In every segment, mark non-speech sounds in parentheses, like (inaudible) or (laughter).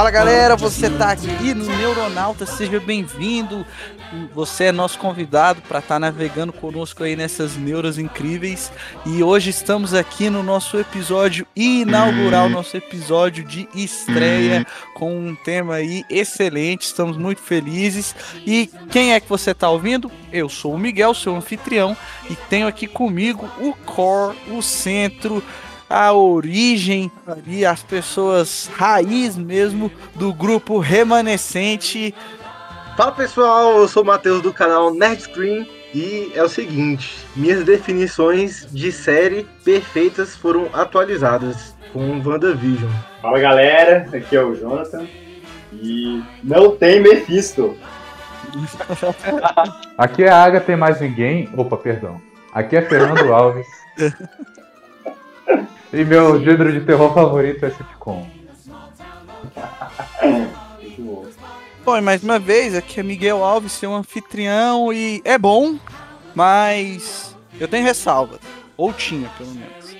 Fala galera, você tá aqui no Neuronauta, seja bem-vindo. Você é nosso convidado para estar tá navegando conosco aí nessas neuras incríveis. E hoje estamos aqui no nosso episódio inaugural, nosso episódio de estreia, com um tema aí excelente. Estamos muito felizes. E quem é que você tá ouvindo? Eu sou o Miguel, seu anfitrião, e tenho aqui comigo o core, o centro a origem ali, as pessoas raiz mesmo do grupo remanescente. Fala pessoal, eu sou o Matheus do canal Nerd Screen e é o seguinte, minhas definições de série perfeitas foram atualizadas com WandaVision. Fala galera, aqui é o Jonathan e não tem Mephisto. (laughs) Aqui é a Agatha, tem mais ninguém. Opa, perdão. Aqui é Fernando (laughs) Alves. E meu gênero de terror favorito é sitcom. Muito bom. Bom, e mais uma vez, aqui é Miguel Alves, seu anfitrião, e é bom, mas eu tenho ressalva. Ou tinha, pelo menos.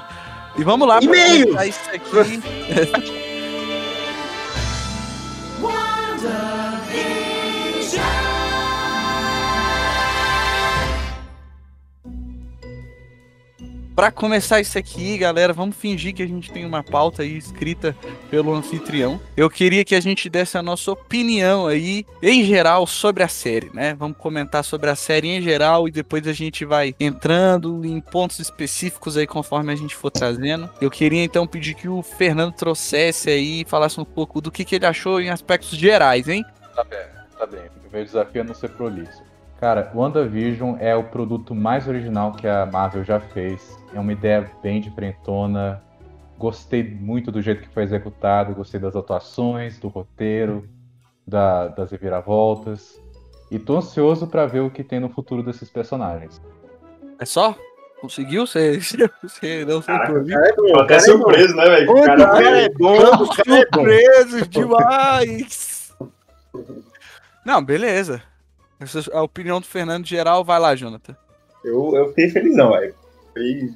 (laughs) E vamos lá pra isso aqui. (laughs) (laughs) Para começar isso aqui, galera, vamos fingir que a gente tem uma pauta aí escrita pelo anfitrião. Eu queria que a gente desse a nossa opinião aí, em geral, sobre a série, né? Vamos comentar sobre a série em geral e depois a gente vai entrando em pontos específicos aí conforme a gente for trazendo. Eu queria então pedir que o Fernando trouxesse aí, falasse um pouco do que, que ele achou em aspectos gerais, hein? Tá bem, tá bem. O meu desafio é não ser prolixo. Cara, WandaVision é o produto mais original que a Marvel já fez. É uma ideia bem diferentona. Gostei muito do jeito que foi executado, gostei das atuações, do roteiro, da, das reviravoltas. E tô ansioso para ver o que tem no futuro desses personagens. É só? Conseguiu? Você, (laughs) você não foi Caraca, por o mim? cara é bom, até surpreso, né, velho? O O cara cara é bom, o cara é bom. Surpreso demais! Não, beleza. Essa- A opinião do Fernando geral, vai lá, Jonathan. Eu, eu fiquei felizão, velho. Foi.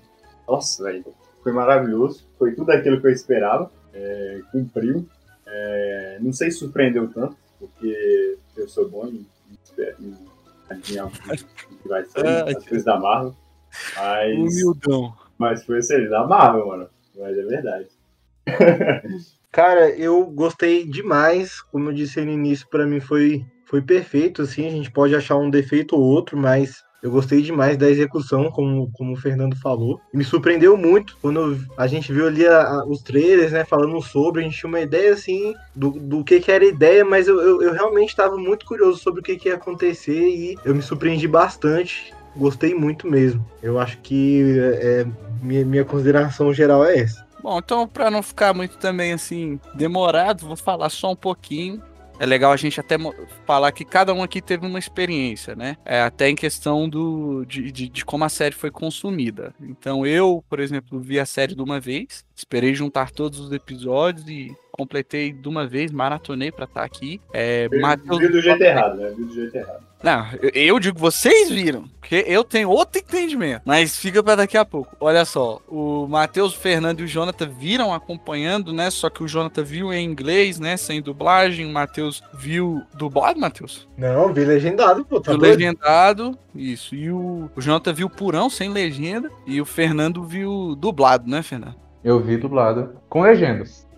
Nossa, velho. Foi maravilhoso. Foi tudo aquilo que eu esperava. É, cumpriu. É, não sei se surpreendeu tanto, porque eu sou bom em, em, adivinhar o que, vai ser, as coisas da Marvel. Mas, Humildão. mas foi excelente. Da Marvel, mano. Mas é verdade. Cara, eu gostei demais, como eu disse no início, pra mim foi, foi perfeito, assim, a gente pode achar um defeito ou outro, mas eu gostei demais da execução, como, como o Fernando falou. Me surpreendeu muito quando a gente viu ali a- a- os trailers, né, falando sobre, a gente tinha uma ideia, assim, do, do que que era a ideia, mas eu, eu, eu realmente estava muito curioso sobre o que que ia acontecer e eu me surpreendi bastante. Gostei muito mesmo. Eu acho que é, é, minha, minha consideração geral é essa. Bom, então, pra não ficar muito também assim demorado, vou falar só um pouquinho. É legal a gente até falar que cada um aqui teve uma experiência, né? É, até em questão do, de, de, de como a série foi consumida. Então, eu, por exemplo, vi a série de uma vez, esperei juntar todos os episódios e completei de uma vez, maratonei pra estar aqui. É, Matheus- Viu do jeito errado, né? Viu do jeito errado. Não, eu, eu digo, vocês viram, porque eu tenho outro entendimento. Mas fica pra daqui a pouco. Olha só, o Matheus, o Fernando e o Jonathan viram acompanhando, né? Só que o Jonathan viu em inglês, né? Sem dublagem. O Matheus viu dublado, Matheus? Não, vi legendado, pô, tá Viu legendado, isso. E o, o Jonathan viu purão, sem legenda. E o Fernando viu dublado, né, Fernando? Eu vi dublado com legendas.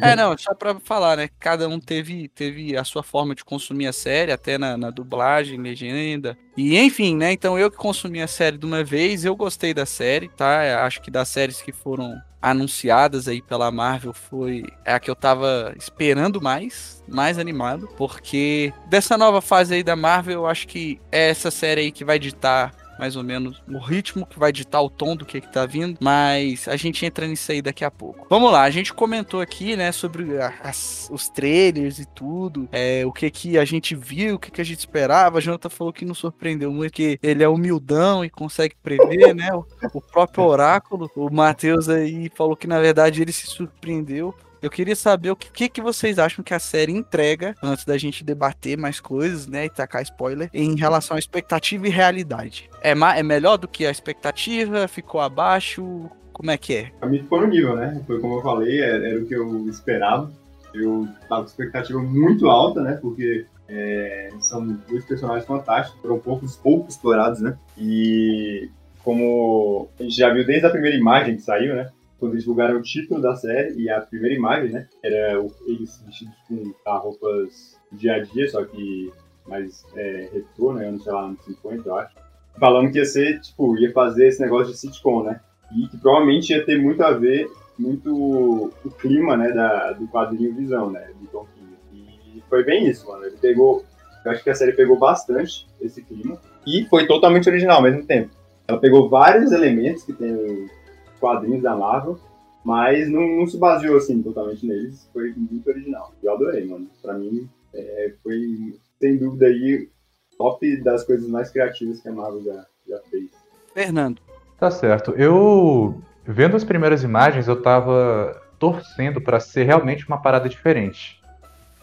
É, não, só pra falar, né? Cada um teve, teve a sua forma de consumir a série, até na, na dublagem, legenda. E enfim, né? Então eu que consumi a série de uma vez, eu gostei da série, tá? Acho que das séries que foram anunciadas aí pela Marvel foi a que eu tava esperando mais, mais animado, porque dessa nova fase aí da Marvel, eu acho que é essa série aí que vai ditar mais ou menos o ritmo que vai ditar o tom do que, que tá vindo, mas a gente entra nisso aí daqui a pouco. Vamos lá, a gente comentou aqui, né, sobre as, os trailers e tudo, é, o que que a gente viu, o que que a gente esperava. A Jonathan falou que não surpreendeu muito, que ele é humildão e consegue prever, né, o, o próprio oráculo. O Matheus aí falou que na verdade ele se surpreendeu. Eu queria saber o que, que vocês acham que a série entrega, antes da gente debater mais coisas, né, e tacar spoiler, em relação à expectativa e realidade. É, é melhor do que a expectativa? Ficou abaixo? Como é que é? Pra mim ficou no nível, né? Foi como eu falei, era, era o que eu esperava. Eu tava com expectativa muito alta, né? Porque é, são dois personagens fantásticos, foram poucos, pouco explorados, né? E como a gente já viu desde a primeira imagem que saiu, né? Quando eles divulgaram o título da série e a primeira imagem, né? Era eles vestidos com tá, roupas dia a dia, só que mais é, retrô, né? Anos, sei lá, anos 50, eu acho. Falando que ia ser, tipo, ia fazer esse negócio de sitcom, né? E que provavelmente ia ter muito a ver, muito o clima, né? Da, do quadrinho Visão, né? Do Tom King. E foi bem isso, mano. Ele pegou, eu acho que a série pegou bastante esse clima e foi totalmente original ao mesmo tempo. Ela pegou vários elementos que tem quadrinhos da Marvel, mas não, não, se baseou assim totalmente neles. Foi muito original. Eu adorei, mano. Pra mim, é, foi sem dúvida aí top das coisas mais criativas que a Marvel já, já fez. Fernando. Tá certo. Eu, vendo as primeiras imagens, eu tava torcendo para ser realmente uma parada diferente.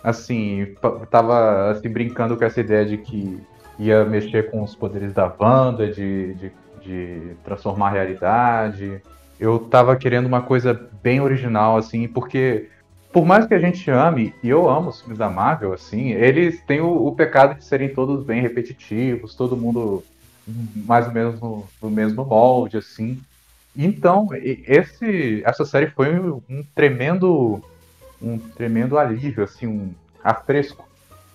Assim, tava assim, brincando com essa ideia de que ia mexer com os poderes da Wanda, de, de, de transformar a realidade, eu tava querendo uma coisa bem original, assim, porque por mais que a gente ame, e eu amo os filmes da Marvel, assim, eles têm o, o pecado de serem todos bem repetitivos, todo mundo mais ou menos no, no mesmo molde, assim. Então, esse, essa série foi um, um tremendo um tremendo alívio, assim, um afresco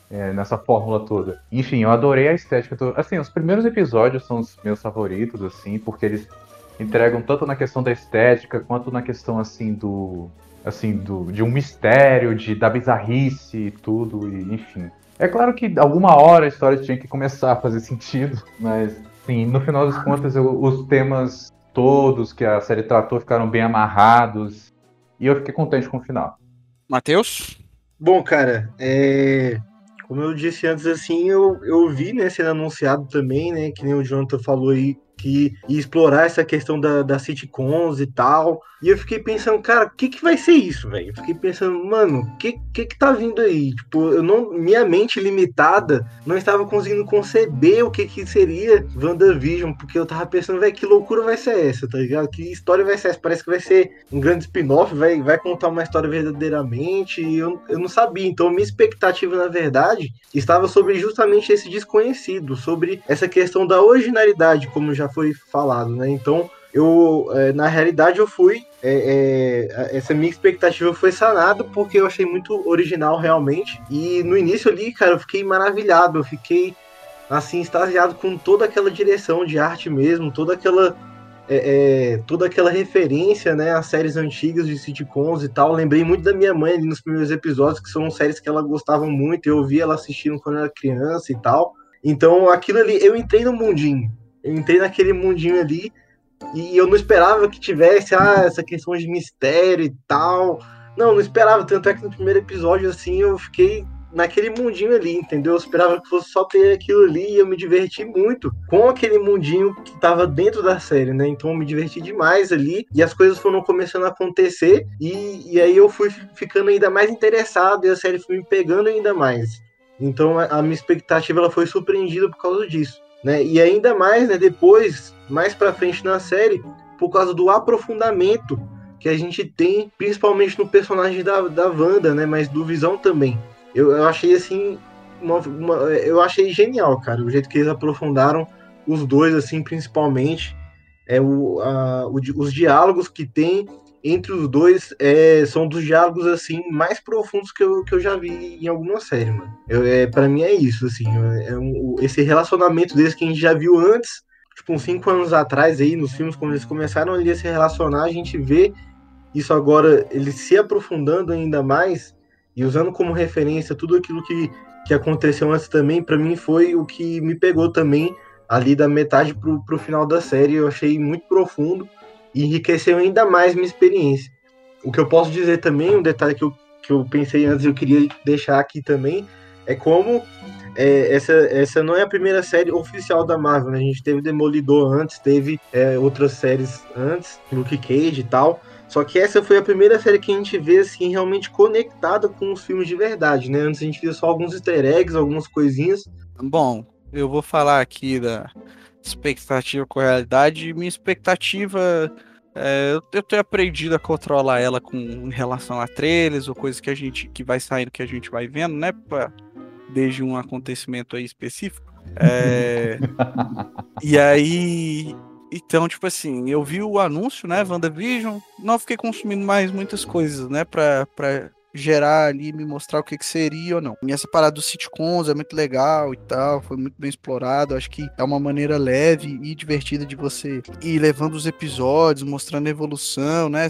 é, nessa fórmula toda. Enfim, eu adorei a estética. Do... Assim, os primeiros episódios são os meus favoritos, assim, porque eles entregam tanto na questão da estética quanto na questão assim do assim do de um mistério, de da bizarrice e tudo e enfim. É claro que alguma hora a história tinha que começar a fazer (laughs) sentido, mas sim, no final das contas eu, os temas todos que a série tratou ficaram bem amarrados e eu fiquei contente com o final. Matheus? Bom, cara, é... como eu disse antes, assim, eu, eu vi, né, sendo anunciado também, né, que nem o Jonathan falou aí, que ia explorar essa questão da, da sitcoms e tal. E eu fiquei pensando, cara, o que que vai ser isso, velho? Fiquei pensando, mano, o que, que que tá vindo aí? Tipo, eu não, minha mente limitada não estava conseguindo conceber o que que seria WandaVision, porque eu tava pensando, velho, que loucura vai ser essa, tá ligado? Que história vai ser essa? Parece que vai ser um grande spin-off, vai, vai contar uma história verdadeiramente, e eu, eu não sabia. Então, minha expectativa, na verdade, estava sobre justamente esse desconhecido, sobre essa questão da originalidade, como já foi falado, né? Então, eu, é, na realidade, eu fui. É, é, essa minha expectativa foi sanada porque eu achei muito original realmente. E no início ali, cara, eu fiquei maravilhado, eu fiquei assim, extasiado com toda aquela direção de arte mesmo, toda aquela. É, é, toda aquela referência, né, às séries antigas de sitcoms e tal. Lembrei muito da minha mãe nos primeiros episódios, que são séries que ela gostava muito. Eu vi ela assistindo quando era criança e tal. Então, aquilo ali, eu entrei no mundinho. Entrei naquele mundinho ali e eu não esperava que tivesse ah, essa questão de mistério e tal. Não, não esperava. Tanto é que no primeiro episódio, assim, eu fiquei naquele mundinho ali, entendeu? Eu esperava que fosse só ter aquilo ali e eu me diverti muito com aquele mundinho que estava dentro da série, né? Então eu me diverti demais ali e as coisas foram começando a acontecer e, e aí eu fui ficando ainda mais interessado e a série foi me pegando ainda mais. Então a, a minha expectativa ela foi surpreendida por causa disso né? E ainda mais, né, depois, mais para frente na série, por causa do aprofundamento que a gente tem, principalmente no personagem da, da Wanda, né, mas do Visão também. Eu, eu achei assim, uma, uma, eu achei genial, cara, o jeito que eles aprofundaram os dois, assim, principalmente, é o, a, o os diálogos que tem entre os dois é, são dos diálogos assim mais profundos que eu, que eu já vi em alguma série, mano. Eu, é, para mim é isso, assim, é um, esse relacionamento deles que a gente já viu antes, tipo uns cinco anos atrás aí nos filmes quando eles começaram ali a se relacionar, a gente vê isso agora ele se aprofundando ainda mais e usando como referência tudo aquilo que, que aconteceu antes também, para mim foi o que me pegou também ali da metade pro, pro final da série. Eu achei muito profundo e enriqueceu ainda mais minha experiência. O que eu posso dizer também, um detalhe que eu, que eu pensei antes e eu queria deixar aqui também, é como é, essa, essa não é a primeira série oficial da Marvel, né? A gente teve Demolidor antes, teve é, outras séries antes, Luke Cage e tal. Só que essa foi a primeira série que a gente vê assim realmente conectada com os filmes de verdade, né? Antes a gente via só alguns easter eggs, algumas coisinhas. Bom, eu vou falar aqui da expectativa com a realidade. Minha expectativa é, eu tenho aprendido a controlar ela com em relação a trailers ou coisas que a gente que vai saindo que a gente vai vendo, né? Pra, desde um acontecimento aí específico. É, (laughs) e aí então, tipo assim, eu vi o anúncio, né, WandaVision, não fiquei consumindo mais muitas coisas, né, pra, pra gerar ali, me mostrar o que, que seria ou não. E essa parada dos sitcoms é muito legal e tal, foi muito bem explorado. Acho que é uma maneira leve e divertida de você ir levando os episódios, mostrando a evolução, né?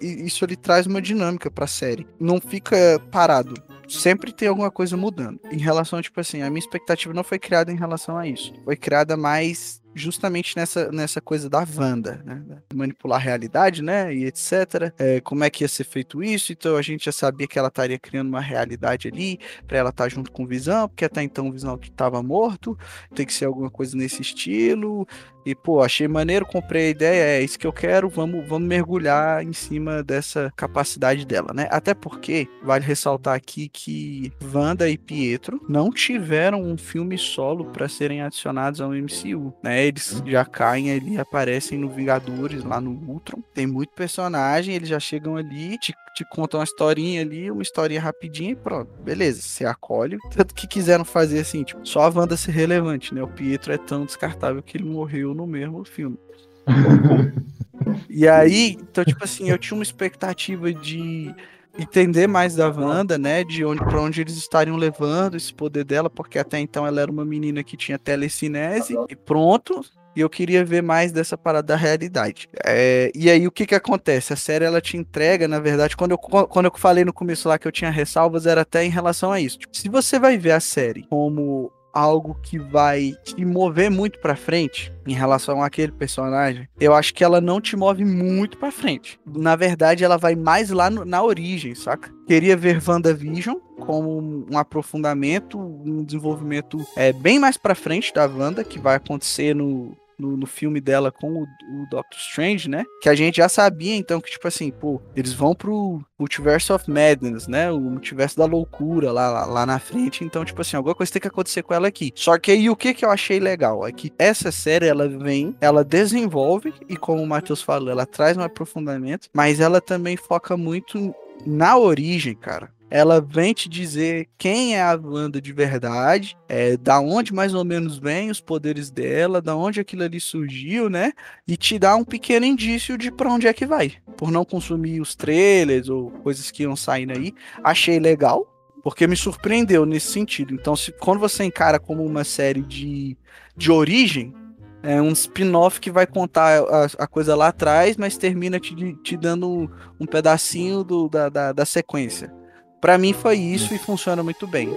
Isso ele traz uma dinâmica pra série. Não fica parado sempre tem alguma coisa mudando. Em relação, tipo assim, a minha expectativa não foi criada em relação a isso. Foi criada mais justamente nessa, nessa coisa da Wanda, né? Manipular a realidade, né? E etc. É, como é que ia ser feito isso? Então a gente já sabia que ela estaria criando uma realidade ali para ela estar tá junto com o Visão, porque até então o Visão estava morto, tem que ser alguma coisa nesse estilo. E, pô, achei maneiro, comprei a ideia, é isso que eu quero, vamos, vamos mergulhar em cima dessa capacidade dela, né? Até porque, vale ressaltar aqui que Wanda e Pietro não tiveram um filme solo para serem adicionados ao MCU, né? Eles já caem ali, aparecem no Vingadores, lá no Ultron. Tem muito personagem, eles já chegam ali, te, te contam uma historinha ali, uma historinha rapidinha e pronto. Beleza, você acolhe. Tanto que quiseram fazer assim, tipo, só a Wanda ser relevante, né? O Pietro é tão descartável que ele morreu no mesmo filme. (laughs) e aí, então, tipo assim, eu tinha uma expectativa de entender mais da Wanda, né? De onde para onde eles estariam levando esse poder dela, porque até então ela era uma menina que tinha telecinese e pronto. E eu queria ver mais dessa parada da realidade. É, e aí o que que acontece? A série ela te entrega, na verdade, quando eu, quando eu falei no começo lá que eu tinha ressalvas, era até em relação a isso. Tipo, se você vai ver a série como algo que vai te mover muito para frente em relação àquele personagem, eu acho que ela não te move muito para frente. Na verdade, ela vai mais lá no, na origem, saca? Queria ver WandaVision como um aprofundamento, um desenvolvimento é, bem mais para frente da Wanda, que vai acontecer no, no, no filme dela com o, o, Doctor Strange, né? Que a gente já sabia, então, que, tipo assim, pô, eles vão pro Multiverse of Madness, né? O multiverso da loucura lá, lá, lá, na frente. Então, tipo assim, alguma coisa tem que acontecer com ela aqui. Só que aí o que, que eu achei legal é que essa série, ela vem, ela desenvolve, e como o Matheus falou, ela traz um aprofundamento, mas ela também foca muito na origem, cara ela vem te dizer quem é a Wanda de verdade, é, da onde mais ou menos vem os poderes dela, da onde aquilo ali surgiu, né? E te dá um pequeno indício de para onde é que vai. Por não consumir os trailers ou coisas que iam saindo aí, achei legal, porque me surpreendeu nesse sentido. Então, se, quando você encara como uma série de, de origem, é um spin-off que vai contar a, a, coisa lá atrás, mas termina te, te dando um pedacinho do, da, da, da sequência. Para mim foi isso e funciona muito bem.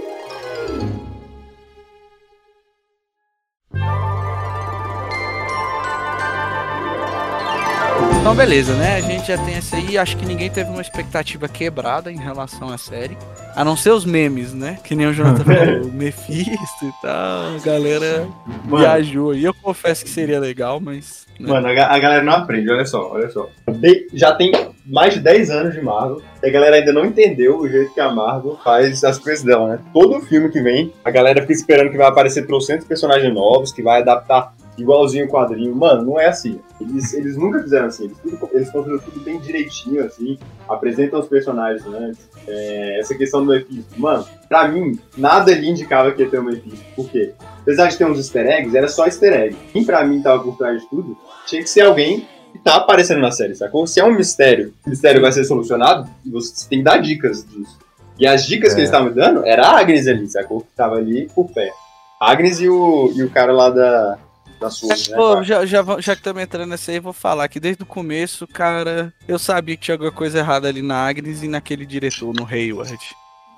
Então, beleza, né? A gente já tem essa aí. Acho que ninguém teve uma expectativa quebrada em relação à série. A não ser os memes, né? Que nem o Jonathan (laughs) falou, o Mephisto e tal. A galera Mano. viajou. E eu confesso que seria legal, mas. Né? Mano, a, a, galera não aprende, olha só, olha só. Já tem mais de 10 anos de Marvel. E a galera ainda não entendeu o jeito que a Marvel faz as coisas dela, né? Todo filme que vem, a galera fica esperando que vai aparecer trocentos personagens novos, que vai adaptar igualzinho o quadrinho. Mano, não é assim. Eles, eles nunca fizeram assim. Eles, tudo, eles construíram tudo bem direitinho, assim. Apresentam os personagens antes. É, essa questão do Mephisto. Mano, pra mim, nada ali indicava que ia ter o Mephisto. Por quê? Apesar de ter uns easter eggs, era só easter egg. Quem pra mim tava por trás de tudo, tinha que ser alguém que tá aparecendo na série, sacou? Se é um mistério, o mistério vai ser solucionado, você tem que dar dicas disso. E as dicas é. que eles estavam dando era a Agnes ali, sacou? Que tava ali por pé. Agnes e o, e o cara lá da, da sua. Né, Pô, já, já, já que estamos entrando nessa aí, vou falar que desde o começo, cara, eu sabia que tinha alguma coisa errada ali na Agnes e naquele diretor, no Hayward.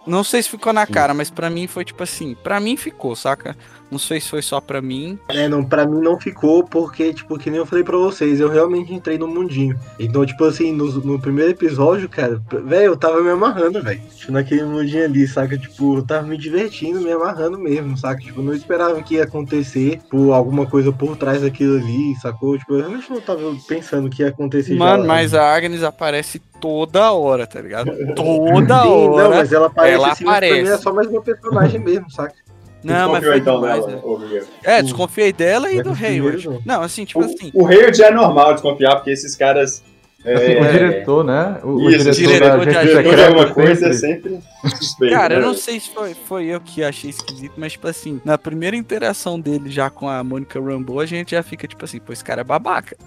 Não sei se ficou na cara, mas pra mim foi tipo assim. Pra mim ficou, saca? Não sei se foi só pra mim. É, não, pra mim não ficou, porque, tipo, que nem eu falei pra vocês, eu realmente entrei no mundinho. Então, tipo assim, no, no primeiro episódio, cara, velho, eu tava me amarrando, velho. Tipo, naquele mundinho ali, saca? Tipo, eu tava me divertindo, me amarrando mesmo, saca? Tipo, eu não esperava que ia acontecer por alguma coisa por trás daquilo ali, sacou? Tipo, eu realmente não tava pensando que ia acontecer Mano, já. mas a Agnes aparece toda hora, tá ligado? Toda Sim, hora. não, mas ela aparece ela assim, mas pra mim aparece. é só mais uma personagem mesmo, saca? Não, mas foi então demais, dela, né? É, desconfiei dela e do primeiros hoje. não. Assim, tipo assim. O, o rei já é normal desconfiar, porque esses caras. É, o diretor, né? O, o Isso, diretor, diretor da de Agente agente. diretor de Secreta alguma coisa é sempre- sempre (laughs) suspeito. Cara, eu né? não sei se foi, foi eu que achei esquisito, mas, tipo assim, na primeira interação dele já com a Mônica Rambeau, a gente já fica, tipo assim, pô, esse cara é babaca.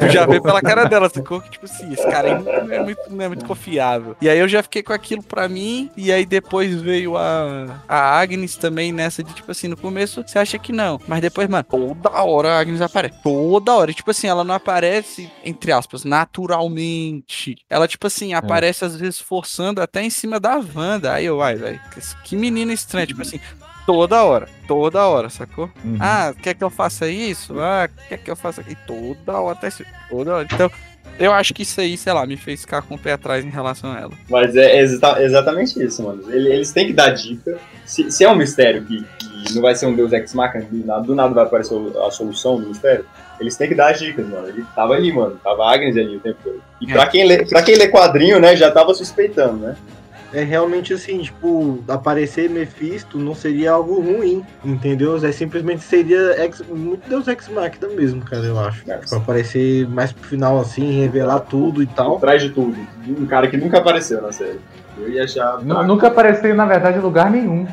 Tu já vê pela cara dela, sacou? Que, tipo assim, esse cara aí não é, muito, não é muito confiável. E aí eu já fiquei com aquilo pra mim, e aí depois veio a, a Agnes também nessa de, tipo assim, no começo você acha que não, mas depois, mano, toda hora a Agnes aparece. Toda hora. E, tipo assim, ela não aparece, entre aspas, naturalmente. Ela, tipo assim, aparece às vezes forçando até em cima da Wanda. Aí eu, vai, velho, que- menina estranha, tipo assim. Toda hora, toda hora, sacou? Uhum. Ah, quer que eu faça isso? Ah, quer que eu faça aqui? Toda hora, tá isso, toda hora. Então, eu acho que isso aí, sei lá, me fez ficar com o pé atrás em relação a ela. Mas é exa- exatamente isso, mano. Ele- Eles têm que dar dica. Se, se é um mistério que, que não vai ser um Deus Ex Machina, do nada, do nada vai aparecer a solução do mistério, eles têm que dar as dicas, mano. Ele tava ali, mano. Tava Agnes ali o tempo todo. E É. pra quem, lê, pra quem lê quadrinho, né, já tava suspeitando, né? É realmente assim, tipo, aparecer Mephisto não seria algo ruim, entendeu? É simplesmente seria ex, muito Deus Ex Machina mesmo, cara, eu acho. É. Tipo, aparecer mais pro final assim, revelar tudo e Por tal. trás de tudo. Um cara que nunca apareceu na série. Eu ia achar. Nunca apareceu, na verdade, em lugar nenhum.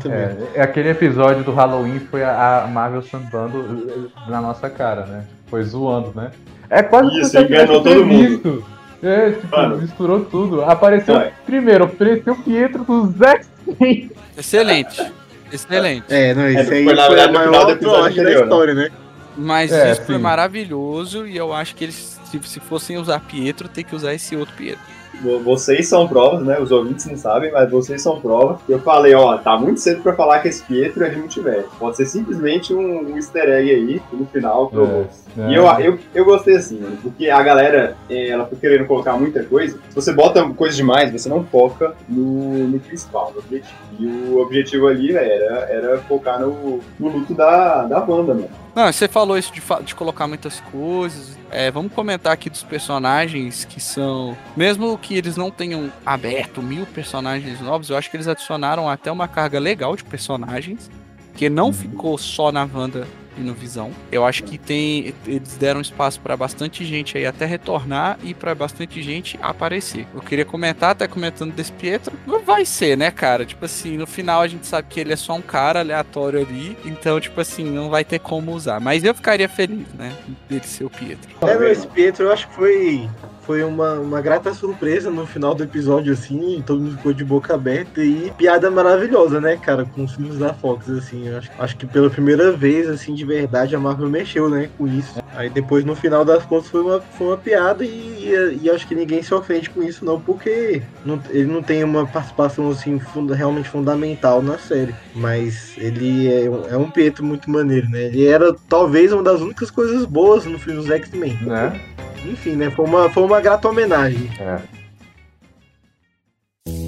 Também. É, é aquele episódio do Halloween foi a, Marvel sambando na nossa cara, né? Foi zoando, né? É quase Isso, tivesse enganou todo mundo. É, tipo, Mano. misturou tudo. Apareceu é. primeiro, apareceu o Pietro dos X-Men. Excelente. Excelente. É, não, isso foi, aí na foi verdade, a maior do episódio da anterior, né? história, né? Mas É, isso foi sim. maravilhoso e eu acho que eles, se, se fossem usar Pietro, tem que usar esse outro Pietro. Vo- Vocês são provas, né? Os ouvintes não sabem, mas vocês são provas. Eu falei, ó, tá muito cedo pra falar que esse Pietro é de multiverso. Pode ser simplesmente um, um easter egg aí, no final provou. É, E eu, eu, eu gostei assim, mano, porque a galera, eh, ela foi querendo colocar muita coisa. Se você bota coisa demais, você não foca no, no principal, no objetivo. E o objetivo ali né, era, era focar no, no luto da, da banda, mano. Não, você falou isso de, de colocar muitas coisas. É, vamos comentar aqui dos personagens que são. Mesmo que eles não tenham aberto mil personagens novos, eu acho que eles adicionaram até uma carga legal de personagens. Que não ficou só na Wanda e no Visão. Eu acho que tem. Eles deram espaço pra bastante gente aí até retornar e pra bastante gente aparecer. Eu queria comentar, até comentando desse Pietro. Não vai ser, né, cara? Tipo assim, no final a gente sabe que ele é só um cara aleatório ali. Então, tipo assim, não vai ter como usar. Mas eu ficaria feliz, né? Dele ser o Pietro. É, não, esse Pietro eu acho que foi, foi uma, uma grata surpresa no final do episódio, assim, todo mundo ficou de boca aberta e piada maravilhosa, né, cara, com os filmes da Fox, assim, acho, acho que pela primeira vez, assim, de verdade, a Marvel mexeu, né, com isso. Aí depois, no final das contas, foi uma, foi uma piada e, e, e acho que ninguém se ofende com isso, não, porque não- ele não tem uma participação, assim, funda- realmente fundamental na série, mas ele é um, é um Pietro muito maneiro, né, ele era, talvez, uma das únicas coisas boas no filme dos X-Men. Né? Enfim, né? Foi uma, foi uma grata homenagem. É.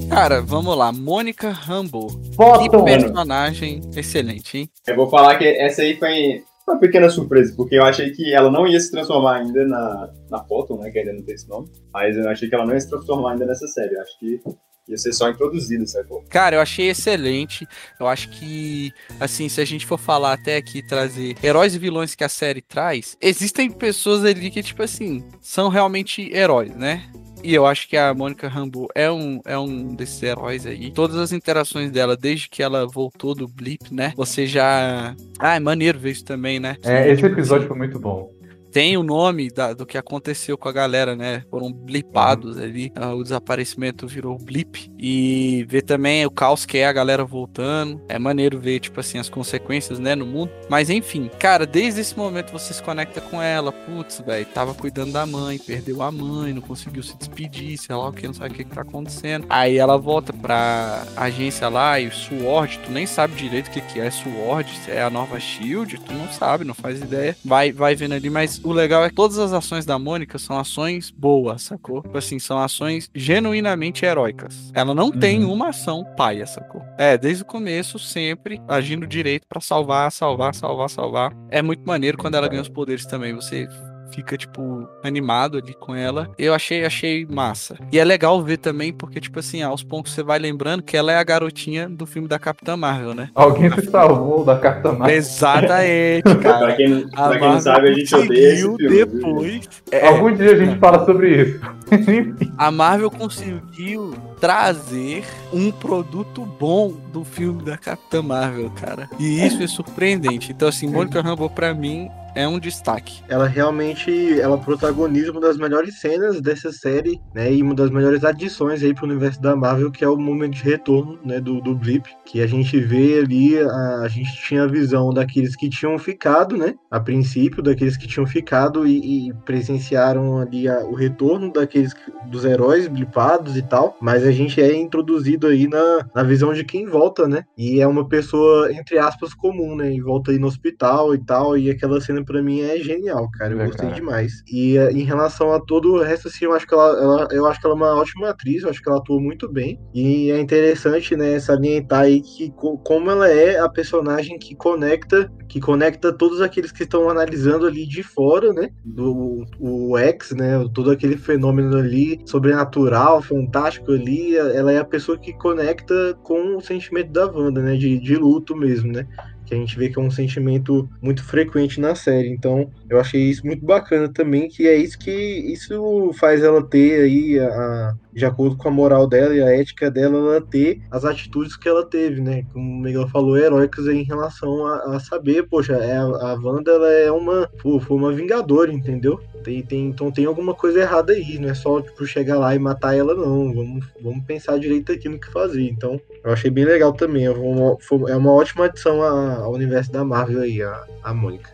Cara, vamos lá. Mônica Rambo. Que Bottom! personagem excelente, hein? Eu vou falar que essa aí foi uma pequena surpresa, porque eu achei que ela não ia se transformar ainda na, na Photon, né? Que ainda não tem esse nome. Mas eu achei que ela não ia se transformar ainda nessa série. Eu acho que ia ser só introduzida, sacou? Cara, eu achei excelente. Eu acho que, assim, se a gente for falar até aqui, trazer heróis e vilões que a série traz, existem pessoas ali que, tipo assim, são realmente heróis, né? E eu acho que a Mônica Rambeau é um, é um desses heróis aí. Todas as interações dela, desde que ela voltou do Blip, né? Você já. Ah, é maneiro ver isso também, né? É, esse episódio foi muito bom. Tem o nome da- do que aconteceu com a galera, né? Foram blipados ali. ah, o desaparecimento virou blip. E ver também o caos que é a galera voltando. É maneiro ver, tipo assim, as consequências, né, no mundo. Mas enfim, cara, desde esse momento você se conecta com ela. Putz, velho, tava cuidando da mãe, perdeu a mãe, não conseguiu se despedir, sei lá o que, não sabe o que, que tá acontecendo. Aí ela volta pra agência lá e o SWORD, tu nem sabe direito o que, que é SWORD, se é a nova Shield, tu não sabe, não faz ideia. Vai, vai vendo ali, mas o legal é que todas as ações da Mônica são ações boas, sacou? Tipo assim, são ações genuinamente heróicas. Ela não tem Uhum. uma ação paia, sacou? É, desde o começo, sempre agindo direito pra salvar, salvar, salvar, salvar. É muito maneiro quando ela ganha os poderes também. Você fica, tipo, animado ali com ela. Eu achei, achei massa. E é legal ver também, porque, tipo assim, aos poucos você vai lembrando que ela é a garotinha do filme da Capitã Marvel, né? Alguém se salvou da Capitã Marvel. Exatamente, (laughs) pra cara. quem, não- A pra quem não sabe, a gente odeia esse filme. depois. É, Algum dia a gente fala sobre isso. (laughs) a Marvel conseguiu trazer um produto bom do filme da Capitã Marvel, cara. E isso é surpreendente. Então, assim, Mônica Rambeau, pra mim, é um destaque. ela realmente ela protagoniza uma das melhores cenas dessa série, né? E uma das melhores adições aí pro universo da Marvel, que é o momento de retorno, né? Do, do Blip, que a gente vê ali, a, a gente tinha a visão daqueles que tinham ficado, né? A princípio, daqueles que tinham ficado e, e presenciaram ali a- o retorno daqueles que- dos heróis blipados e tal, mas a gente é introduzido aí na, na visão de quem volta, né? E é uma pessoa, entre aspas, comum, né? E volta aí no hospital e tal, e aquela cena pra mim é genial, cara. Eu É, gostei cara. demais. E eh, em relação a todo o resto, assim, eu acho que ela, ela- eu acho que ela é uma ótima atriz, eu acho que ela atua muito bem. E é interessante, né, salientar aí que co- como ela é a personagem que conecta, que conecta todos aqueles que estão analisando ali de fora, né? Do o X, né? Todo aquele fenômeno ali sobrenatural, fantástico ali. Ela é a pessoa que conecta com o sentimento da Wanda, né? De, de luto mesmo, né? Que a gente vê que é um sentimento muito frequente na série. Então, eu achei isso muito bacana também, que é isso que isso faz ela ter aí, a, de acordo com a moral dela e a ética dela, ela ter as atitudes que ela teve, né? Como o Miguel falou, heróicas em relação a, a saber, poxa, é, a, Wanda ela é uma, pô, foi uma vingadora, entendeu? Tem, tem, então tem alguma coisa errada aí, não é só tipo, chegar lá e matar ela, não. Vamos, vamos pensar direito aqui no que fazer. Então, eu achei bem legal também. É uma, é uma ótima adição ao universo da Marvel aí, a, a Mônica.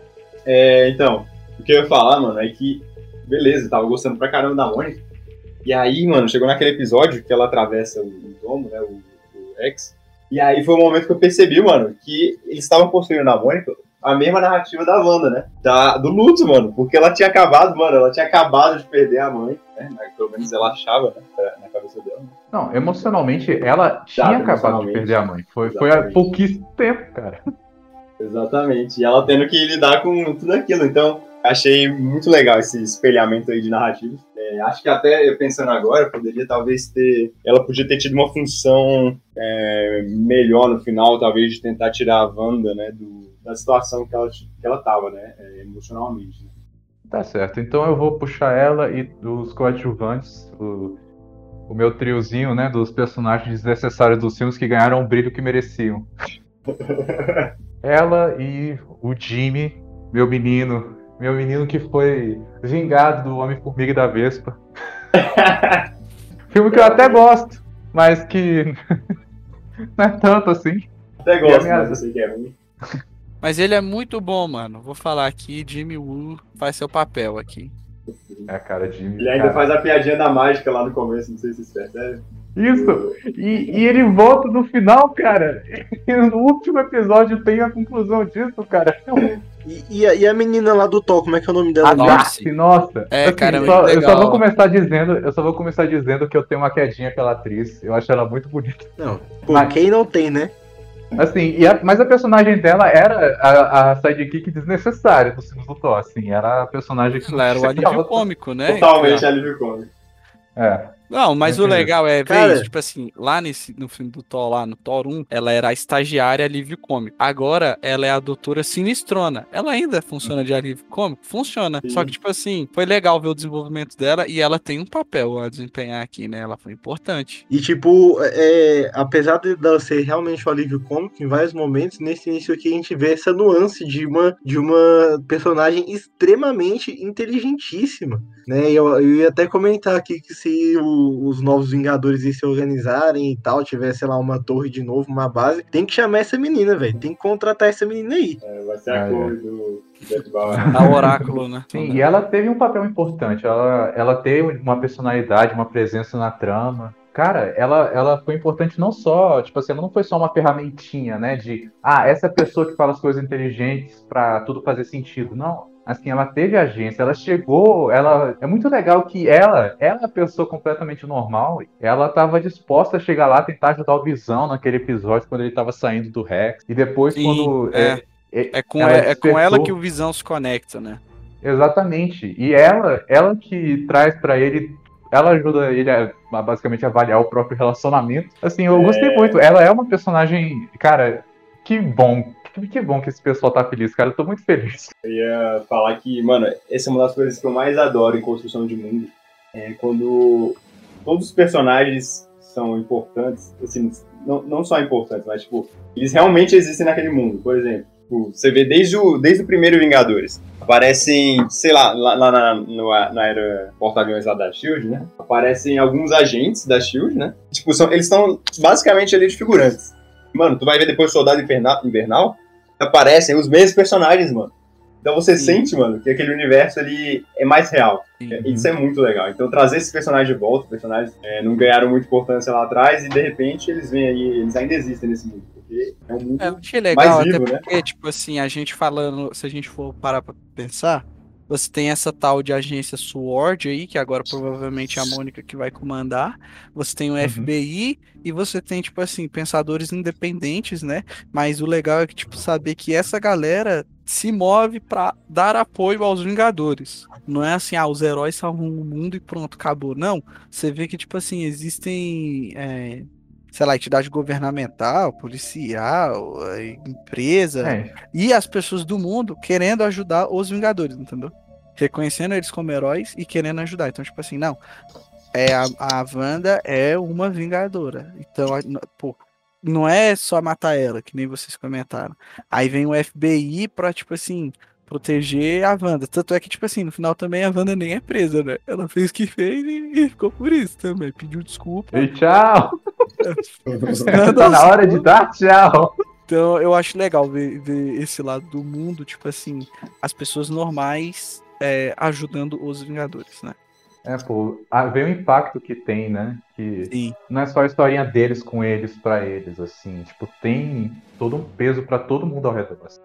É, então, o que eu ia falar, mano, é que, beleza, tava gostando pra caramba da Mônica. E aí, mano, chegou naquele episódio que ela atravessa o, o domo, né, o, o X. E aí foi o momento que eu percebi, mano, que eles estavam construindo na Mônica a mesma narrativa da Wanda, né? Da, do luto, mano. Porque ela tinha acabado, mano, ela tinha acabado de perder a mãe, né? Pelo menos ela achava, né? pra- Na cabeça dela. né? Não, emocionalmente, ela tinha Exato, acabado de perder a mãe. Foi, foi há pouquíssimo tempo, cara. Exatamente. E ela tendo que lidar com tudo aquilo. Então, achei muito legal esse espelhamento aí de narrativas. É, acho que até, eu pensando agora, poderia talvez ter. Ela podia ter tido uma função é, melhor no final, talvez, de tentar tirar a Wanda, né, do- da situação que ela, que ela tava, né, é, emocionalmente. né. Tá certo, então eu vou puxar ela e dos coadjuvantes, o, o meu triozinho, né, dos personagens desnecessários dos filmes que ganharam o brilho que mereciam. (laughs) Ela e o Jimmy, meu menino, meu menino que foi vingado do Homem-Formiga e da Vespa. (laughs) Filme que eu até gosto, mas que (laughs) não é tanto assim. Até gosto, minha- mas eu sei que é ruim. (laughs) Mas ele é muito bom, mano. Vou falar aqui, Jimmy Woo faz seu papel aqui. É, cara, Jimmy. Ele ainda cara. faz a piadinha da mágica lá no começo, não sei se vocês percebem. Isso! E, e ele volta no final, cara. (laughs) E no último episódio tem a conclusão disso, cara. E, e a, e a menina lá do Thor, como é que é o nome dela? A mesmo? Darcy. Nossa. É, Assim, cara, é só- muito eu só legal. vou começar dizendo, eu só vou começar dizendo que eu tenho uma quedinha pela atriz. Eu acho ela muito bonita. Não, pô, Mas- quem não tem, né? Assim, e a- mas a personagem dela era a, a sidekick desnecessária dos filmes do Thor, assim. Era a personagem que Ela era o alívio cômico, né? Totalmente alívio cômico. É. Não, mas o Entendeu? legal é ver Cara- isso, tipo assim, lá nesse, no filme do Thor, lá no Thor 1, ela era a estagiária alívio cômico. Agora, ela é a doutora sinistrona. Ela ainda funciona de alívio cômico? Funciona. Sim. Só que, tipo assim, foi legal ver o desenvolvimento dela e ela tem um papel a desempenhar aqui, né? Ela foi importante. E tipo, é, apesar de dela ser realmente um alívio cômico, em vários momentos, nesse início aqui a gente vê essa nuance de uma, de uma personagem extremamente inteligentíssima. Né? E Eu, eu ia até comentar aqui que se o- os novos Vingadores iam se organizarem e tal, tivesse, sei lá, uma torre de novo, uma base, tem que chamar essa menina, velho. Tem que contratar essa menina aí. É, vai ser a Ah, cor é. do. (laughs) A Oráculo, né? Sim, e ela teve um papel importante. Ela, ela teve uma personalidade, uma presença na trama. Cara, ela, ela foi importante não só, tipo assim, ela não foi só uma ferramentinha, né? De, ah, essa é a pessoa que fala as coisas inteligentes pra tudo fazer sentido. Não. Assim, ela teve agência, ela chegou, ela. É muito legal que ela, ela é uma pessoa completamente normal. Ela tava disposta a chegar lá, tentar ajudar o Visão naquele episódio quando ele tava saindo do Rex. E depois, Sim, quando. é. É com, ela é, é com ela que o Visão se conecta, né? Exatamente. E ela, ela que traz pra ele, ela ajuda ele a, a basicamente avaliar o próprio relacionamento. Assim, eu gostei muito. Ela é uma personagem, cara, que bom. Que, (laughs) que bom que esse pessoal tá feliz, cara. Eu tô muito feliz. Eu ia falar que, mano, essa é uma das coisas que eu mais adoro em construção de mundo. É quando todos os personagens são importantes, assim, não, não só importantes, mas, tipo, eles realmente existem naquele mundo. Por exemplo, tipo, você vê desde o, desde o primeiro Vingadores. Aparecem, sei lá, lá, lá na, no- na era porta-aviões lá da SHIELD, né? Aparecem alguns agentes da SHIELD, né? Tipo, são, eles estão basicamente ali de figurantes. Mano, tu vai ver depois Soldado Inverna- Invernal, aparecem os mesmos personagens, mano. Então você Sim. sente, mano, que aquele universo ali é mais real. É, Isso é muito legal. Então trazer esses personagens de volta, personagens é, não ganharam muita importância lá atrás e de repente eles vêm aí, eles ainda existem nesse mundo. Porque é um mundo. É, eu achei legal, Mais até vivo, né? porque, tipo assim, a gente falando, se a gente for parar pra pensar, você tem essa tal de agência SWORD aí, que agora provavelmente é a Mônica que vai comandar, você tem o FBI e você tem, tipo assim, pensadores independentes, né? Mas o legal é que, tipo, saber que essa galera se move pra dar apoio aos Vingadores. Não é assim, ah, os heróis salvam o mundo e pronto, acabou. Não, você vê que, tipo assim, existem... é, sei lá, entidade governamental, policial, eh, empresa É, e as pessoas do mundo querendo ajudar os Vingadores, entendeu? Reconhecendo eles como heróis e querendo ajudar. Então, tipo assim, não. É a, a Wanda é uma Vingadora. Então, a- pô, não é só matar ela, que nem vocês comentaram. Aí vem o FBI pra, tipo assim, proteger a Wanda. Tanto é que, tipo assim, no final também a Wanda nem é presa, né? Ela fez o que fez e, e ficou por isso também. Pediu desculpa. e tchau! Tá na hora de dar tchau! Então eu acho legal ver, ver esse lado do mundo, tipo assim, as pessoas normais é, ajudando os Vingadores, né? É, pô, ver o impacto que tem, né? Que Sim. não é só a historinha deles com eles pra eles, assim. Tipo, tem todo um peso pra todo mundo ao redor. assim.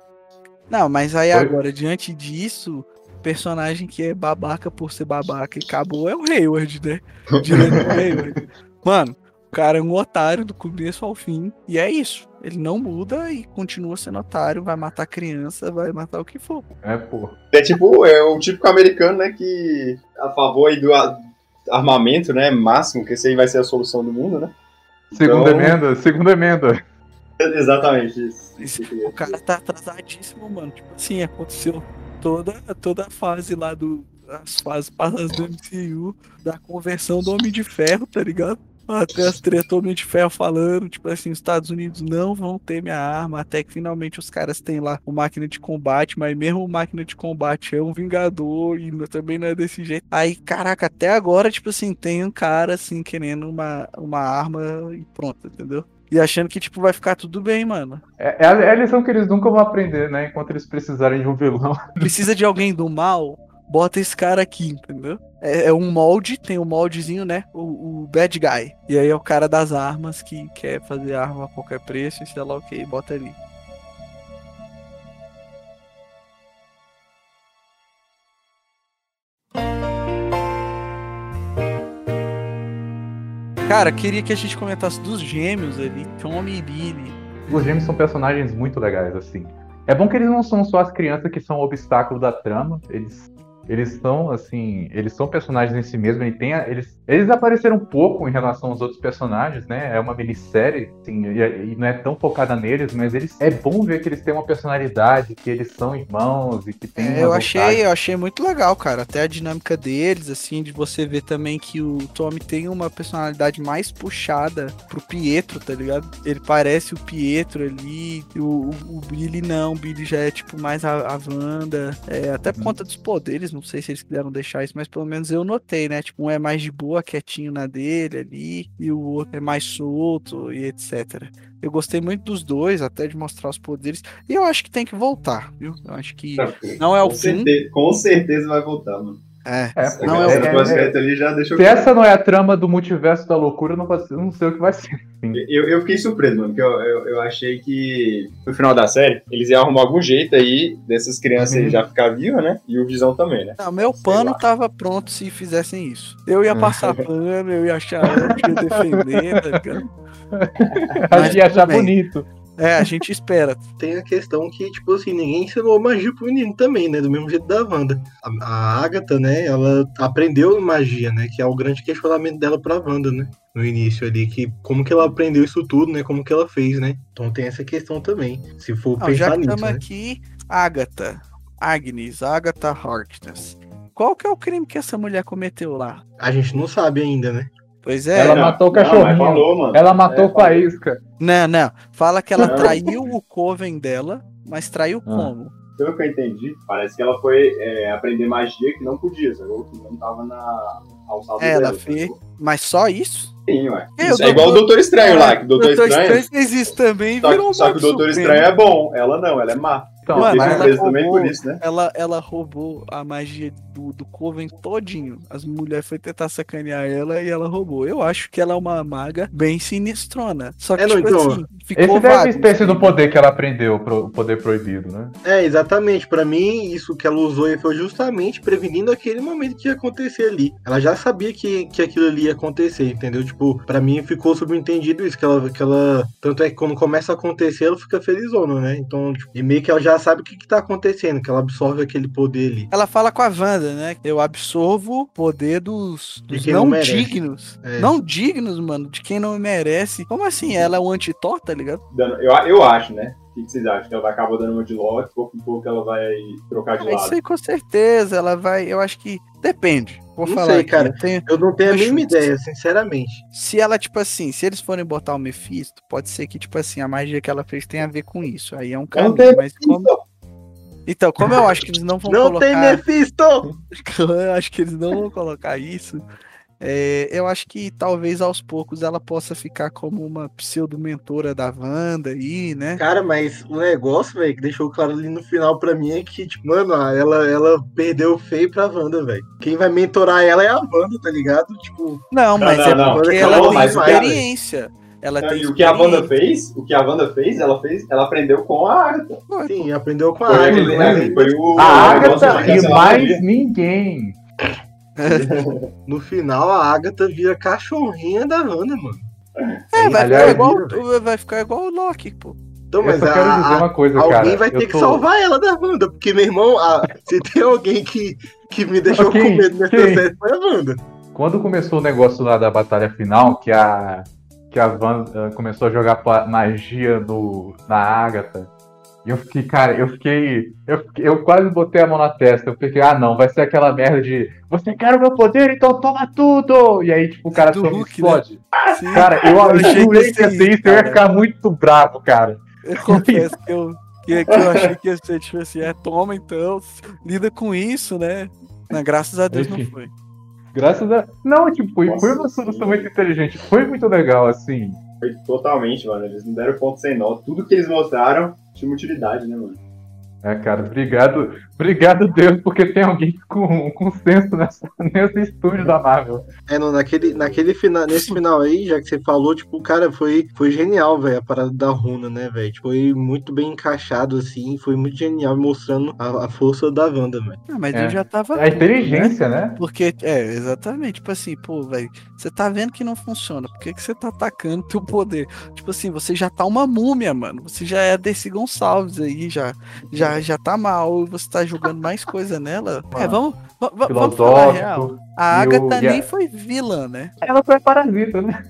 Não, mas aí Foi. agora, diante disso, o personagem que é babaca por ser babaca e acabou é o Hayward, né? Direto pro (laughs) Hayward. Mano, o cara é um otário do começo ao fim, e é isso. Ele não muda e continua sendo otário, vai matar criança, vai matar o que for. É, pô. É tipo, é o típico americano, né, que a favor aí do armamento, né, máximo, que esse aí vai ser a solução do mundo, né? Segunda Então- emenda, segunda emenda. (laughs) Exatamente isso. O cara tá atrasadíssimo, mano. Tipo assim, aconteceu toda, toda a fase lá do. As fases passadas do MCU, da conversão do Homem de Ferro, tá ligado? Até as tretas do Homem de Ferro falando, tipo assim, os Estados Unidos não vão ter minha arma, até que finalmente os caras têm lá o máquina de combate, mas mesmo o máquina de combate é um vingador e também não é desse jeito. Aí, caraca, até agora, tipo assim, tem um cara assim querendo uma, uma arma e pronto, entendeu? E achando que, tipo, vai ficar tudo bem, mano. É, é a, é a lição que eles nunca vão aprender, né? Enquanto eles precisarem de um vilão. (laughs) precisa de alguém do mal, bota esse cara aqui, entendeu? É, é um molde, tem um moldezinho, né? O, o bad guy. E aí é o cara das armas que quer fazer arma a qualquer preço, e sei lá o que, bota ali. Cara, queria que a gente comentasse dos gêmeos ali, Tommy e Billy. Os gêmeos são personagens muito legais, assim. É bom que eles não são só as crianças que são o obstáculo da trama. Eles eles são, assim, eles são personagens em si mesmos, ele tem a- eles, eles apareceram um pouco em relação aos outros personagens, né? É uma minissérie, assim, e, e não é tão focada neles, mas eles é bom ver que eles têm uma personalidade, que eles são irmãos e que tem É, eu vontade. achei, eu achei muito legal, cara. Até a dinâmica deles, assim, de você ver também que o Tommy tem uma personalidade mais puxada pro Pietro, tá ligado? Ele parece o Pietro ali, o, o, o Billy não, o Billy já é tipo mais a, a Wanda. É, até por Uhum. conta dos poderes, não sei se eles quiseram deixar isso, mas pelo menos eu notei, né? Tipo, um é mais de boa, quietinho na dele ali, e o outro é mais solto e etc. Eu gostei muito dos dois, até de mostrar os poderes. E eu acho que tem que voltar, viu? Eu acho que não é o com, fim. certeza, com certeza vai voltar, mano. É, É, Essa Não, galera é- do é- aspecto ali já deixou Se claro. essa não é a trama do multiverso da loucura, eu não, vai ser- eu não sei o que vai ser. Eu, eu fiquei surpreso, mano, porque eu, eu, eu achei que no final da série eles iam arrumar algum jeito aí dessas crianças aí Uhum. já ficar vivas, né? E o Visão também, né? Não, meu Sei pano lá. tava pronto se fizessem isso. Eu ia É. passar (laughs) pano, eu ia achar, eu ia defender, tá ligado? (laughs) Que ia achar bonito. É, a gente espera. (laughs) Tem a questão que, tipo assim, ninguém ensinou magia pro menino também, né? Do mesmo jeito da Wanda. A, a Agatha, né, ela aprendeu magia, né? Que é o grande questionamento dela pra Wanda, né? No início ali, que como que ela aprendeu isso tudo, né? Como que ela fez, né? Então tem essa questão também. Se for Não, já pensar que nisso, estamos né? aqui, Agatha, Agnes, Agatha Harkness. Qual que é o crime que essa mulher cometeu lá? A gente não sabe ainda, né? Pois é, Ela Não, matou o não, cachorrinho. falou, mano. Ela matou É, o Faísca. não, não. Fala que ela Não. traiu o coven dela, mas traiu Ah. como? Pelo que eu entendi, parece que ela foi é, aprender magia que não podia, sacou? Que não tava na alçada É, ela dela. fez. sacou? Mas só isso? Sim, ué. É, Isso o é igual o Doutor- Doutor Estranho lá, que o Doutor, Doutor Estranho. Estranho fez isso também, Só, virou que- só que o Doutor supremo. Estranho é bom, ela não, ela é má. Então, Mano, ela roubou- por isso, né? Ela, ela roubou a magia do, do Coven todinho. As mulheres foi tentar sacanear ela e ela roubou. Eu acho que ela é uma maga bem sinistrona. Só que, É, não, tipo então, assim, ficou Esse deve vago. espécie do poder que ela aprendeu, o poder proibido, né? É, exatamente. Pra mim, isso que ela usou foi justamente prevenindo aquele momento que ia acontecer ali. Ela já sabia que, que aquilo ali ia acontecer, entendeu? Tipo, pra mim ficou subentendido isso, que ela, que ela. Tanto é que quando começa a acontecer, ela fica felizona, né? Então, tipo, e meio que ela já sabe o que, que tá acontecendo, que ela absorve aquele poder ali. Ela fala com a Wanda, né? Eu absorvo o poder dos, dos não, não dignos. É. Não dignos, mano. De quem não merece. Como assim? Ela é um anti-Thor, tá ligado? Eu, eu acho, né? O que vocês acham? Que ela vai acabar dando uma de Loki, pouco em pouco ela vai trocar de Ah, isso lado. aí com certeza. Ela vai. Eu acho que. Depende. Vou Não falar sei, aqui. cara. Eu tenho- Eu não tenho a mínima ideia, sinceramente. Se ela, tipo assim, se eles forem botar o Mephisto, pode ser que, tipo assim, a magia que ela fez tenha a ver com isso. Aí é um Não caminho. tem Mas como... Então, como eu acho que eles não (laughs) vão não tem colocar. Mephisto! (laughs) eu acho que eles não vão colocar isso. É, eu acho que talvez aos poucos ela possa ficar como uma pseudo-mentora da Wanda aí, né? Cara, mas o negócio, velho, que deixou claro ali no final pra mim é que, tipo, mano, ela, ela perdeu feio pra Wanda, velho. Quem vai mentorar ela é a Wanda, tá ligado? Tipo, Não, mas não, é não. porque Não, ela tem experiência. Ela Não, tem e o que a Wanda fez, o que a Wanda fez, ela fez, ela aprendeu com a Agatha. sim, aprendeu com a Foi, Agatha. aquele, mas foi o, A Agatha e mais magia. ninguém. (laughs) No final, a Agatha vira cachorrinha da Wanda, mano. É, vai, Aliás, ficar igual, vira, vai ficar igual o Loki, pô. Então, Eu mas a- quero dizer a- uma coisa, alguém cara. vai ter que tô- salvar ela da Wanda, porque, meu irmão, a- se tem alguém que, que me deixou Quem? com medo nessa Quem? série foi a Wanda. Quando começou o negócio lá da batalha final, que a que a Van eh, começou a jogar magia no, na Agatha, e eu fiquei, cara, eu fiquei, eu fiquei- eu quase botei a mão na testa. Eu fiquei, ah, não, vai ser aquela merda de você quer o meu poder, então toma tudo! E aí, tipo, o cara só Hulk, explode. Sim, Cara, eu, eu achei que ia que ia ser ser isso, eu ia ficar muito bravo, cara. Eu confesso (laughs) que eu, que, que eu achei que ia ser tipo assim, é, toma então, lida com isso, né? Não, graças a Deus não Enfim. foi. Graças a. Não, tipo, foi, foi uma solução muito inteligente. Foi muito legal, assim. Foi totalmente, mano. Eles não deram ponto sem nó. Tudo que eles mostraram tinha utilidade, né, mano? É, cara, obrigado, obrigado Deus, porque tem alguém com, com senso nessa, nesse estúdio da Marvel. É, não, naquele, naquele final, nesse final aí, já que você falou, tipo, cara, foi, foi genial, velho, a parada da runa, né, velho? Tipo, Foi muito bem encaixado, assim, foi muito genial, mostrando a, a força da Wanda, velho. Ah, mas É. eu já tava. A né? inteligência, né? Porque, é, exatamente. Tipo assim, pô, velho, você tá vendo que não funciona. Por que, que você tá atacando teu poder? Tipo assim, você já tá uma múmia, mano. Você já é a Desi Gonçalves aí, já, já, já tá mal. e Você tá jogando mais coisa nela. (laughs) É, vamos, Va- va- vamos falar a real. A o- Agatha a- nem foi vilã, né? Ela foi a parasita, né?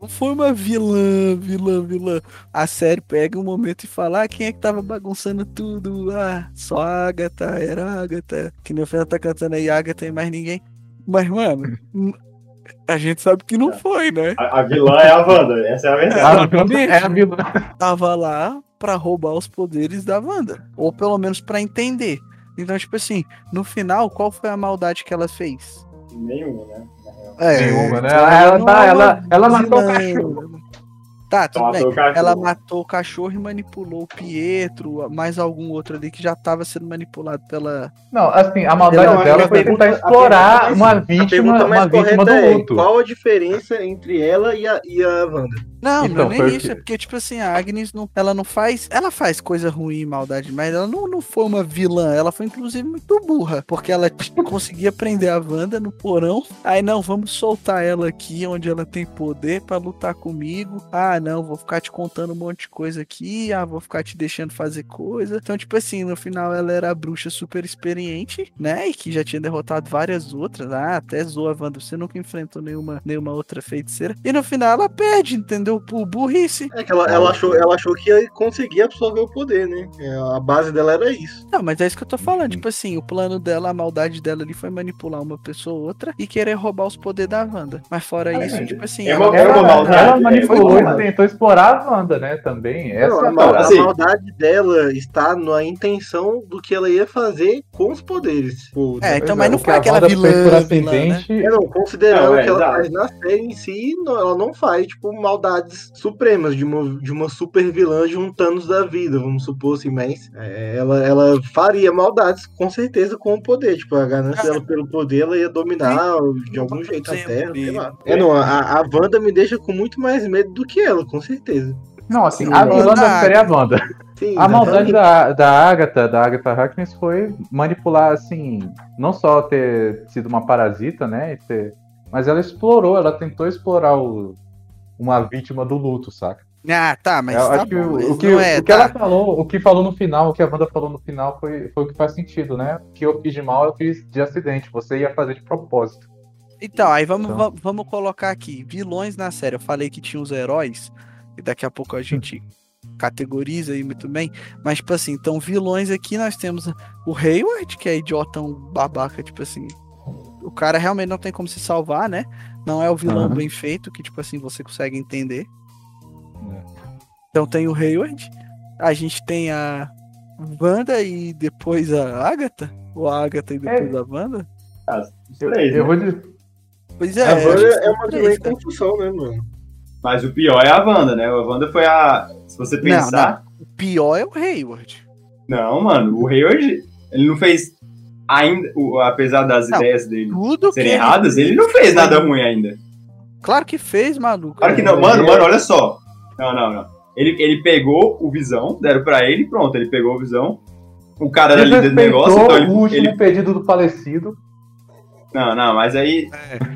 Não foi uma vilã, vilã, vilã. A série pega um momento e fala: ah, quem é que tava bagunçando tudo? Ah, só a Agatha, era a Agatha. Que nem o Fernando tá cantando aí, Agatha e mais ninguém. Mas, mano, (laughs) a gente sabe que não foi, né? A, a vilã é a Wanda, essa é a verdade. Não, é a vilã. Tava lá pra roubar os poderes da Wanda. Ou pelo menos pra entender. Então, tipo assim, no final, qual foi a maldade que ela fez? Nenhuma, né? É, Nenhuma, né? Ela, não tá, é uma ela, ela matou o cachorro. Tá, tudo Matou bem. cachorro. Ela matou o cachorro e manipulou o Pietro, mais algum outro ali que já tava sendo manipulado pela. Não, assim, a maldade Eu acho dela foi pergunta- tentar explorar pergunta uma mais- vítima, a pergunta mais uma vítima do correta é, luto. qual a diferença entre ela e a, e a Wanda? Não, Então, não é nem o isso, é porque, tipo assim, a Agnes não, ela não faz. Ela faz coisa ruim e maldade, mas ela não, não foi uma vilã. Ela foi, inclusive, muito burra. Porque ela (laughs) conseguia prender a Wanda no porão. Aí, não, vamos soltar ela aqui onde ela tem poder pra lutar comigo. Ah, não, vou ficar te contando um monte de coisa aqui. Ah, vou ficar te deixando fazer coisa. Então, tipo assim, no final ela era a bruxa super experiente, né? E que já tinha derrotado várias outras. Ah, até zoa a Wanda. Você nunca enfrentou nenhuma, nenhuma outra feiticeira. E no final ela perde, entendeu? Por burrice. É que ela, ela, achou, ela achou que ia conseguir absorver o poder, né? É, A base dela era isso. Não, mas é isso que eu tô falando. Tipo assim, o plano dela, a maldade dela ali foi manipular uma pessoa ou outra e querer roubar os poderes da Wanda. Mas fora É, isso, tipo assim. é ela- uma- Ela, uma maldade, ela é, manipulou e tentou explorar a Wanda, né? Também. Essa Não, é a, mal- a maldade dela está na intenção do que ela ia fazer com os poderes. Tipo, É, então, Pois mas é, não foi aquela vilã, vilã, né? É, não, considerando Não, é, que ela faz na série em si, não- ela não faz, tipo, maldades supremas de uma, de uma super vilã de um Thanos da vida, vamos supor assim, mas é, ela, ela faria maldades com certeza com o poder, tipo, a ganância dela pelo poder, ela ia dominar de algum jeito a Terra, sei lá. É, não, a, a Wanda me deixa com muito mais medo do que ela, com certeza. Não, assim, Sim, a Wanda vilã da série é a Wanda. Sim, A maldade da, da Agatha, da Agatha Harkness foi manipular, assim, não só ter sido uma parasita, né? e ter- mas ela explorou, ela tentou explorar o- uma vítima do luto, saca? Ah, tá, mas Eu tá acho que bom, o, que, não é, o que tá. ela falou, o que falou no final, o que a Wanda falou no final foi, foi o que faz sentido, né? O que eu fiz de mal, eu fiz de acidente. Você ia fazer de propósito. Então, aí vamos, Então. va- vamos colocar aqui, vilões na série. Eu falei que tinha os heróis, e daqui a pouco a gente categoriza aí muito bem. Mas, tipo assim, então vilões aqui nós temos o Hayward, que é idiotão babaca, tipo assim. O cara realmente não tem como se salvar, né? Não é o vilão Aham. bem feito, que, tipo assim, você consegue entender. É. Então tem o Hayward. A gente tem a Wanda e depois a Agatha. Ou a Agatha e depois a Wanda. Eu, três, eu né? vou dizer. Pois é, A Wanda que é uma três, em cara. construção, né, mano? Mas o pior é a Wanda, né? A Wanda foi a. Se você pensar. O pior é o Hayward. Não, mano, o Hayward, ele não fez. Ainda, o- apesar das Não, ideias dele serem erradas, ele não fez nada ruim ainda. Claro que fez, maluco. Claro que não, mano, mano, olha só. Não, não, não. Ele, ele pegou o visão, deram pra ele, pronto, ele pegou o visão. O cara era líder do negócio, então o ele, último ele- pedido do falecido. Não, não, mas aí.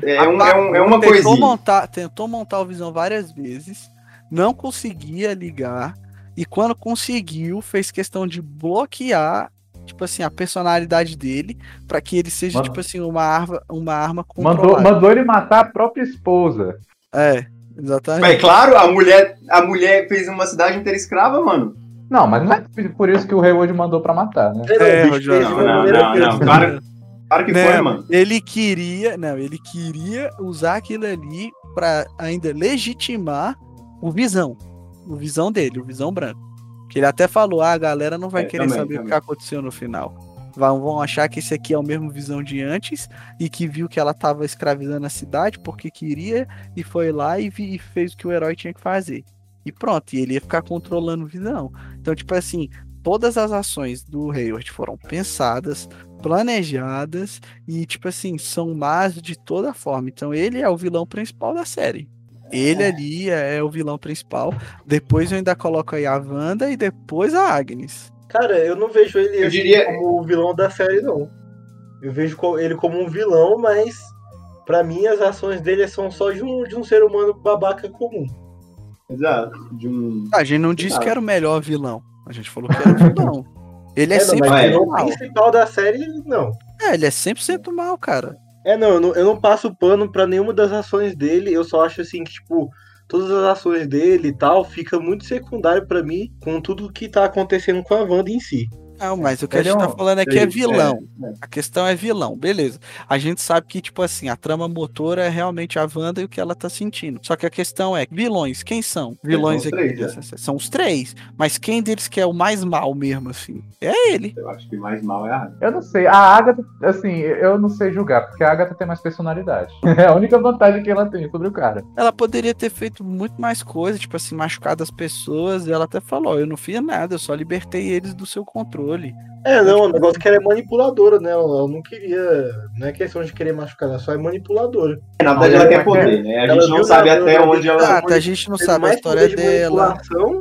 É, um- Apagou, é, um- é uma tentou coisinha. Montar, tentou montar o Visão várias vezes, não conseguia ligar, e quando conseguiu, fez questão de bloquear, tipo assim, a personalidade dele, pra que ele seja, Mano. tipo assim, uma arma, uma arma Mandou, controlada. mandou ele matar a própria esposa. É, exatamente. É claro, a mulher, a mulher fez uma cidade inteira escrava, mano. Não, mas não é por isso que o Hayward mandou pra matar, né? É, não, É, Não, não, não, não. Claro, claro que Não, foi, mano. Ele queria, não, ele queria usar aquilo ali pra ainda legitimar o Visão, o Visão dele, o Visão branco. Que ele até falou, ah, a galera não vai É, querer também, saber o também. que aconteceu no final. Vão, vão achar que esse aqui é o mesmo Visão de antes e que viu que ela tava escravizando a cidade porque queria e foi lá e, vi- e fez o que o herói tinha que fazer. E pronto, e ele ia ficar controlando o Visão. Então, tipo assim, todas as ações do Hayward foram pensadas, planejadas e, tipo assim, são más de toda forma. Então, ele é o vilão principal da série. Ele ali é o vilão principal. Depois eu ainda coloco aí a Wanda e depois a Agnes. Cara, eu não vejo ele Eu assim diria- como o vilão da série, não. Eu vejo ele como um vilão, mas pra mim as ações dele são só de um, de um ser humano babaca comum. Exato. De um. A gente não disse Ah. que era o melhor vilão. A gente falou que era o vilão. (laughs) Ele é, É, não, sempre mas é. o principal da série, não. É, ele é 100% mal, cara. É, não eu, não, eu não passo pano pra nenhuma das ações dele, eu só acho assim que, tipo, todas as ações dele e tal fica muito secundário pra mim com tudo que tá acontecendo com a Wanda em si. Não, mas o que Ele a gente é tá um- falando aqui é Ele- vilão. é, é. A questão é vilão, beleza. A gente sabe que, tipo assim, a trama motora é realmente a Wanda e o que ela tá sentindo. Só que a questão é, vilões, quem são? Vilões são os aqui três, né? São os três. Mas quem deles que é o mais mal mesmo, assim? É ele. Eu acho que mais mal é a Agatha. Eu não sei. A Agatha, assim, eu não sei julgar, porque a Agatha tem mais personalidade. (laughs) É a única vantagem que ela tem sobre o cara. Ela poderia ter feito muito mais coisa, tipo assim, machucado as pessoas. E ela até falou: eu não fiz nada, eu só libertei eles do seu controle. É, não, o negócio é que ela é manipuladora, né? Ela não queria. Não é questão de querer machucar, ela só é manipuladora. Na verdade, ela quer poder, né? A ela gente não sabe até onde ela. Ah, a gente não sabe a história de dela.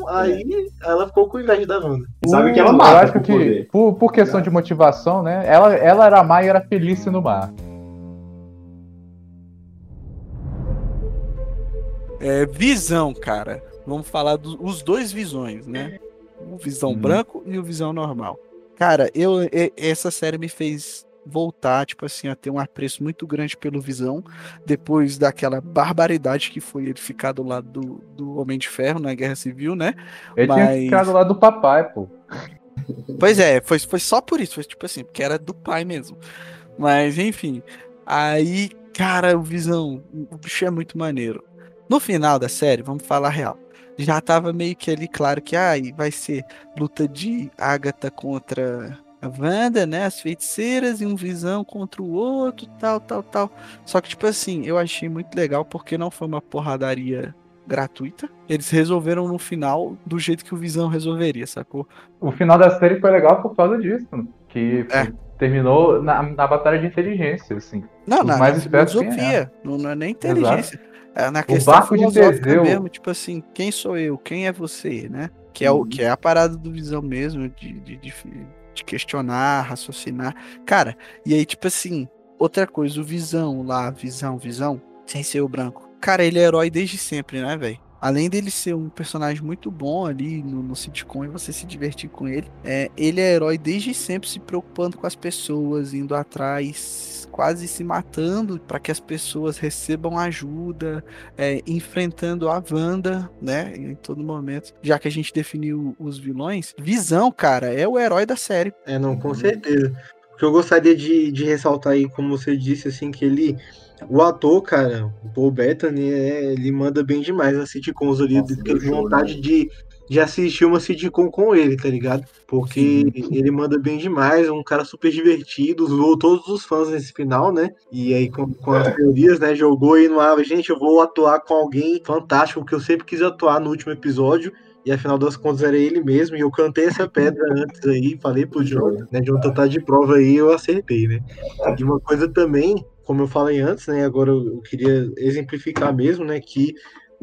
Aí ela ficou com inveja da Wanda. Sabe que ela Eu mata acho por que, por, por questão de motivação, né? Ela, ela era má e era feliz no mar. É, visão, cara. Vamos falar dos dois visões, né? O visão Uhum. branco e o visão normal. Cara, eu essa série me fez voltar, tipo assim, a ter um apreço muito grande pelo Visão, depois daquela barbaridade que foi ele ficar do lado do, do Homem de Ferro na Guerra Civil, né? Ele tinha Mas- ficado lá do papai, pô. Pois é, foi, foi só por isso, foi tipo assim, porque era do pai mesmo. Mas enfim, aí, cara, o Visão, o bicho é muito maneiro. No final da série, vamos falar real. Já tava meio que ali claro que ai, vai ser luta de Agatha contra a Wanda, né? As feiticeiras e um Visão contra o outro, tal, tal, tal. Só que, tipo assim, eu achei muito legal porque não foi uma porradaria gratuita. Eles resolveram no final do jeito que o Visão resolveria, sacou? O final da série foi legal por causa disso. Que É. terminou na, na batalha de inteligência, assim. Não, Os na, mais na filosofia, não, não é nem inteligência. É na O questão barco de Teseu- mesmo, tipo assim, quem sou eu? Quem é você, né? Que é, o, Uhum. que é a parada do visão mesmo, de, de, de, de questionar, raciocinar. Cara, e aí, tipo assim, outra coisa, o visão lá, visão, visão, sem ser o branco. Cara, ele é herói desde sempre, né, velho? Além dele ser um personagem muito bom ali no, no sitcom e você se divertir com ele, é, ele é herói desde sempre se preocupando com as pessoas, indo atrás, quase se matando para que as pessoas recebam ajuda, é, enfrentando a Wanda, né, em todo momento. Já que a gente definiu os vilões, Visão, cara, é o herói da série. É, não, com certeza. O que eu gostaria de, de ressaltar aí, como você disse, assim, que ele. O ator, cara, o Paul Bettany, é, ele manda bem demais nas sitcoms ali. Nossa, show, vontade de, de assistir uma sitcom com ele, tá ligado? Porque ele manda bem demais, é um cara super divertido, zoou todos os fãs nesse final, né? E aí, com, com as teorias, né? Jogou aí no ar, gente, eu vou atuar com alguém fantástico que eu sempre quis atuar no último episódio. E afinal das contas era ele mesmo, e eu cantei essa pedra (laughs) antes aí, falei pro Jonathan, né? Jonathan tá de prova aí, eu acertei, né? E uma coisa também, como eu falei antes, né? Agora eu queria exemplificar mesmo, né? Que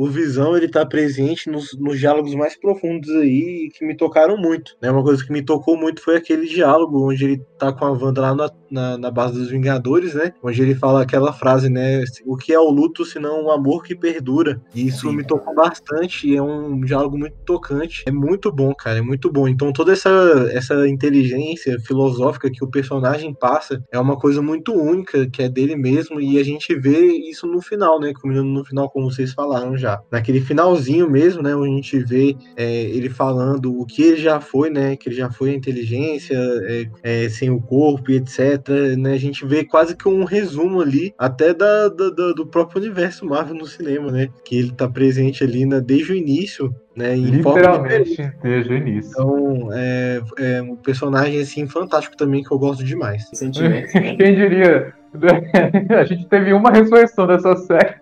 o Visão ele tá presente nos, nos diálogos mais profundos aí que me tocaram muito. Né? Uma coisa que me tocou muito foi aquele diálogo onde ele tá com a Wanda lá na, na, na base dos Vingadores, né? Onde ele fala aquela frase, né? O que é o luto senão o amor que perdura. E isso Sim. me tocou bastante e é um diálogo muito tocante. É muito bom, cara, é muito bom. Então toda essa, essa inteligência filosófica que o personagem passa é uma coisa muito única, que é dele mesmo, e a gente vê isso no final, né? Combinando no final, como vocês falaram já. Naquele finalzinho mesmo, né? Onde a gente vê é, ele falando o que ele já foi, né? Que ele já foi a inteligência, é, é, sem o corpo e etc. Né? A gente vê quase que um resumo ali, até da, da- da- do próprio universo Marvel no cinema, né? Que ele tá presente ali né, desde o início, né? Literalmente, desde o início. Então, é, é um personagem assim fantástico também que eu gosto demais. (laughs) Sentimento. né? Quem diria? (laughs) A gente teve uma ressurreição dessa série.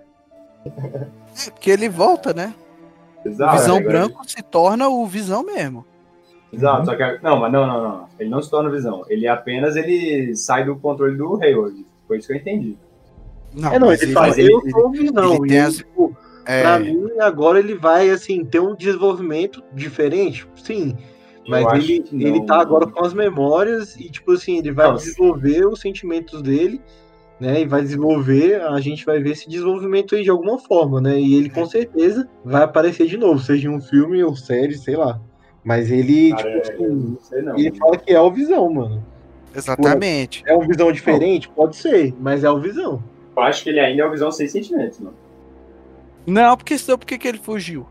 (laughs) Porque ele volta, né? O Exato. Visão agora- branco se torna o Visão mesmo. Exato, só que. Não, mas não, não, não. Ele não se torna visão. Ele apenas ele sai do controle do Hayward. Foi isso que eu entendi. Não, é, não, ele fala, ele- eu sou o Visão. ele e tipo, é, pra mim, agora ele vai, assim, ter um desenvolvimento diferente, sim. Mas Eu ele, que ele tá agora com as memórias e, tipo assim, ele vai Não, desenvolver os sentimentos dele, né? E vai desenvolver, a gente vai ver esse desenvolvimento aí de alguma forma, né? E ele com certeza vai aparecer de novo, seja em um filme ou série, sei lá. Mas ele, Cara, tipo é, assim, não sei não. ele fala que é o Visão, mano. Exatamente. É uma visão diferente? Pode ser, mas é o visão. Eu acho que ele ainda é o Visão sem sentimentos, mano. Não, porque senão por que que ele fugiu?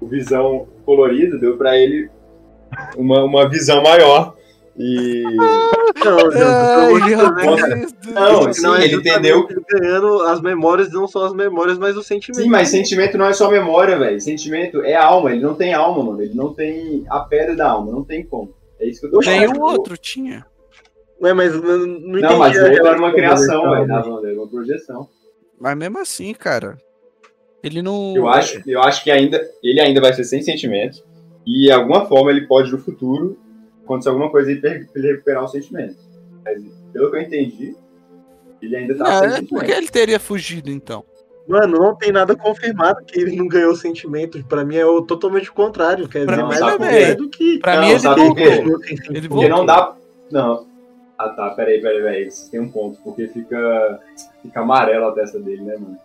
O Visão colorido deu pra ele uma, uma visão maior. E. (laughs) Não, não, né? Não, Não, ele justamente entendeu. ganhando as memórias, não só as memórias, mas o sentimento. Sim, mas sentimento não é só memória, velho. Sentimento é alma. Ele não tem alma, mano. Ele não tem a pedra da alma. Não tem como. É isso que eu tô Nem falando. o outro tinha. Ué, mas não, não entendi. Não, mas ele era uma criação, dele, velho. tá? da Wanda, Era uma projeção. Mas mesmo assim, cara. Ele não. Eu acho, eu acho que ainda ele ainda vai ser sem sentimentos. E de alguma forma ele pode no futuro acontecer alguma coisa e per- ele recuperar os sentimentos. Mas pelo que eu entendi, ele ainda tá Não, sem é sentimentos. porque ele teria fugido então. Mano, não tem nada confirmado que ele não ganhou sentimento. Pra mim é o totalmente o contrário. Quer Pra dizer, mais também. do que. Pra Não, mim ele por voltou. sem Ele sentimento. Porque voltou. não dá. Não. Ah tá, peraí, peraí, peraí. Vocês têm um ponto. Porque fica. Fica amarela a testa dele, né, mano?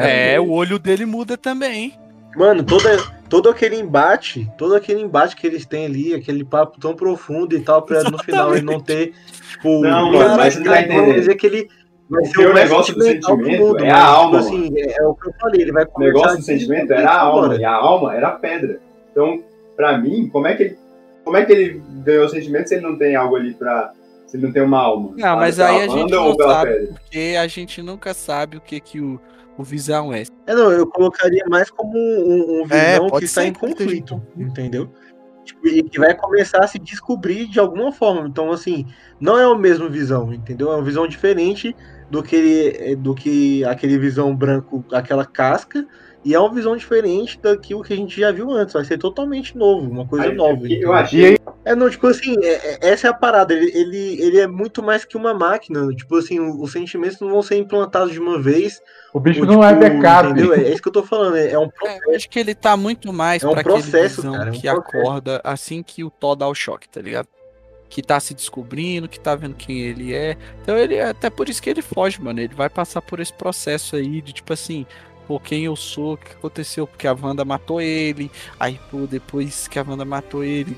É, o olho dele muda também. Mano, toda, todo aquele embate, todo aquele embate que eles têm ali, aquele papo tão profundo e tal, pra no final ele não ter, tipo, Não, mano, mas não tá vamos entendendo. dizer que ele vai ser o negócio do sentimento é a alma, Tipo assim, é, é o que eu falei, ele vai O negócio do sentimento era a alma, agora. e a alma era a pedra. Então, pra mim, como é que ele, como é que ele ganhou sentimento se ele não tem algo ali pra. Se ele não tem uma alma? Não, Sabe, mas aí a gente não sabe, porque a gente nunca sabe o que que o, o Visão é. É, não, eu colocaria mais como um, um É, visão pode que está ser em conflito, entendeu? Tipo, e que vai começar a se descobrir de alguma forma. Então, assim, não é o mesmo visão, entendeu? É uma visão diferente do que, ele- do que aquele visão branco, aquela casca, e é uma visão diferente daquilo que a gente já viu antes. Vai ser totalmente novo, uma coisa Aí, nova. eu entendeu? achei. É, não, tipo assim, é- é- essa é a parada. Ele, ele, ele é muito mais que uma máquina. Tipo assim, os sentimentos não vão ser implantados de uma vez. O bicho ou, não é tipo, backup. Entendeu? É, é isso que eu tô falando. É, é um É, eu acho que ele tá muito mais É um pra aquele processo, Visão cara, é um que processo. acorda assim que o Thor dá o choque, tá ligado? Que tá se descobrindo, que tá vendo quem ele é. Então ele até por isso que ele foge, mano. Ele vai passar por esse processo aí de tipo assim, pô, quem eu sou, o que aconteceu? Porque a Wanda matou ele. Aí, pô, depois que a Wanda matou ele,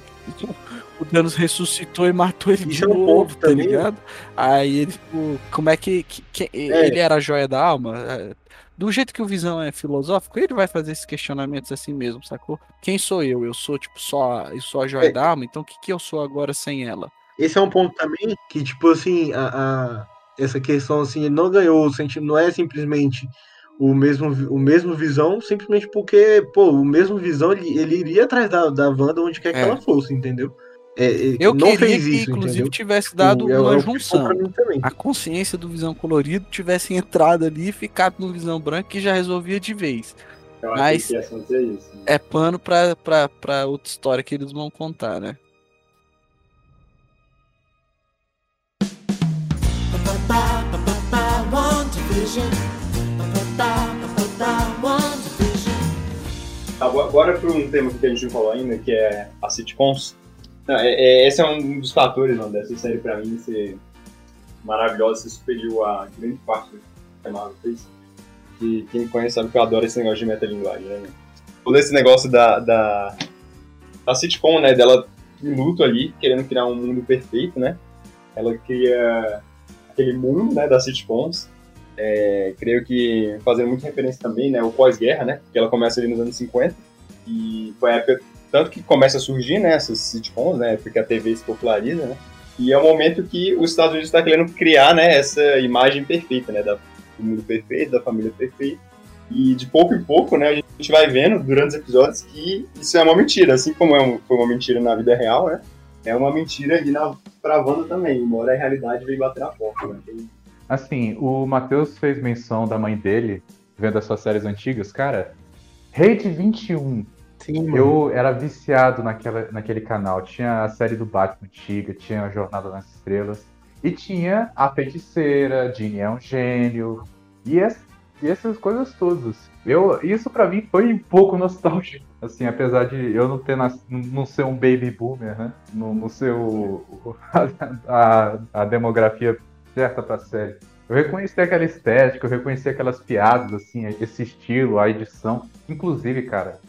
o Thanos ressuscitou e matou ele de é novo, tá também. ligado? Aí ele, tipo, como é que, que- que- É. ele era a joia da alma? Do jeito que o Visão é filosófico, ele vai fazer esses questionamentos assim mesmo, sacou? Quem sou eu? Eu sou, tipo, só, eu sou a joia É. da alma, então o que, que eu sou agora sem ela? Esse é um ponto também que, tipo assim, a, a- essa questão assim, ele não ganhou, não é simplesmente o mesmo, o mesmo visão, simplesmente porque, pô, o mesmo visão ele, ele iria atrás da, da Wanda onde quer que É. ela fosse, entendeu? É, é, Eu não queria fez que, isso, inclusive, entendeu? tivesse dado é- é uma junção. A consciência do Visão colorido tivesse entrado ali e ficado no Visão branco que já resolvia de vez. Eu Mas- isso. né? É pano pra, pra, pra outra história que eles vão contar, né? Bo- bora para um tema que a gente não falou ainda, que é a sitcoms. Não, é, é- esse é um dos fatores não, dessa série pra mim ser maravilhosa, ser superior a grande parte do que a Marvel fez. E quem conhece sabe que eu adoro esse negócio de metalinguagem, né? Todo esse negócio da, da, da sitcom, né? Dela em luto ali, querendo criar um mundo perfeito, né? Ela cria aquele mundo, né, das sitcoms. É, creio que fazendo muita referência também, né, o pós-guerra, né, que ela começa ali nos anos 50 e foi a época tanto que começa a surgir, né, essas sitcoms, né, porque a TV se populariza, né, e é o momento que os Estados Unidos está querendo criar, né, essa imagem perfeita, né, do mundo perfeito, da família perfeita, e de pouco em pouco, né, a gente vai vendo durante os episódios que isso é uma mentira, assim como é um- foi uma mentira na vida real, né, é uma mentira ali na, pra Wanda também, embora a realidade veio bater a porta, né, Tem- Assim, o Matheus fez menção da mãe dele, vendo as suas séries antigas. Cara, Rede 21. Sim, mano. Eu era viciado naquela, naquele canal. Tinha a série do Batman antiga, tinha a Jornada nas Estrelas. E tinha a Feiticeira, Ginny é um gênio. E, es- e essas coisas todas. Eu, isso pra mim foi um pouco (laughs) nostálgico. Assim, apesar de eu não ter nas, não ser um baby boomer, né? Não, não ser o, o- (laughs) a, a demografia certa pra série. Eu reconheci aquela estética, eu reconheci aquelas piadas, assim, esse estilo, a edição. Inclusive, cara,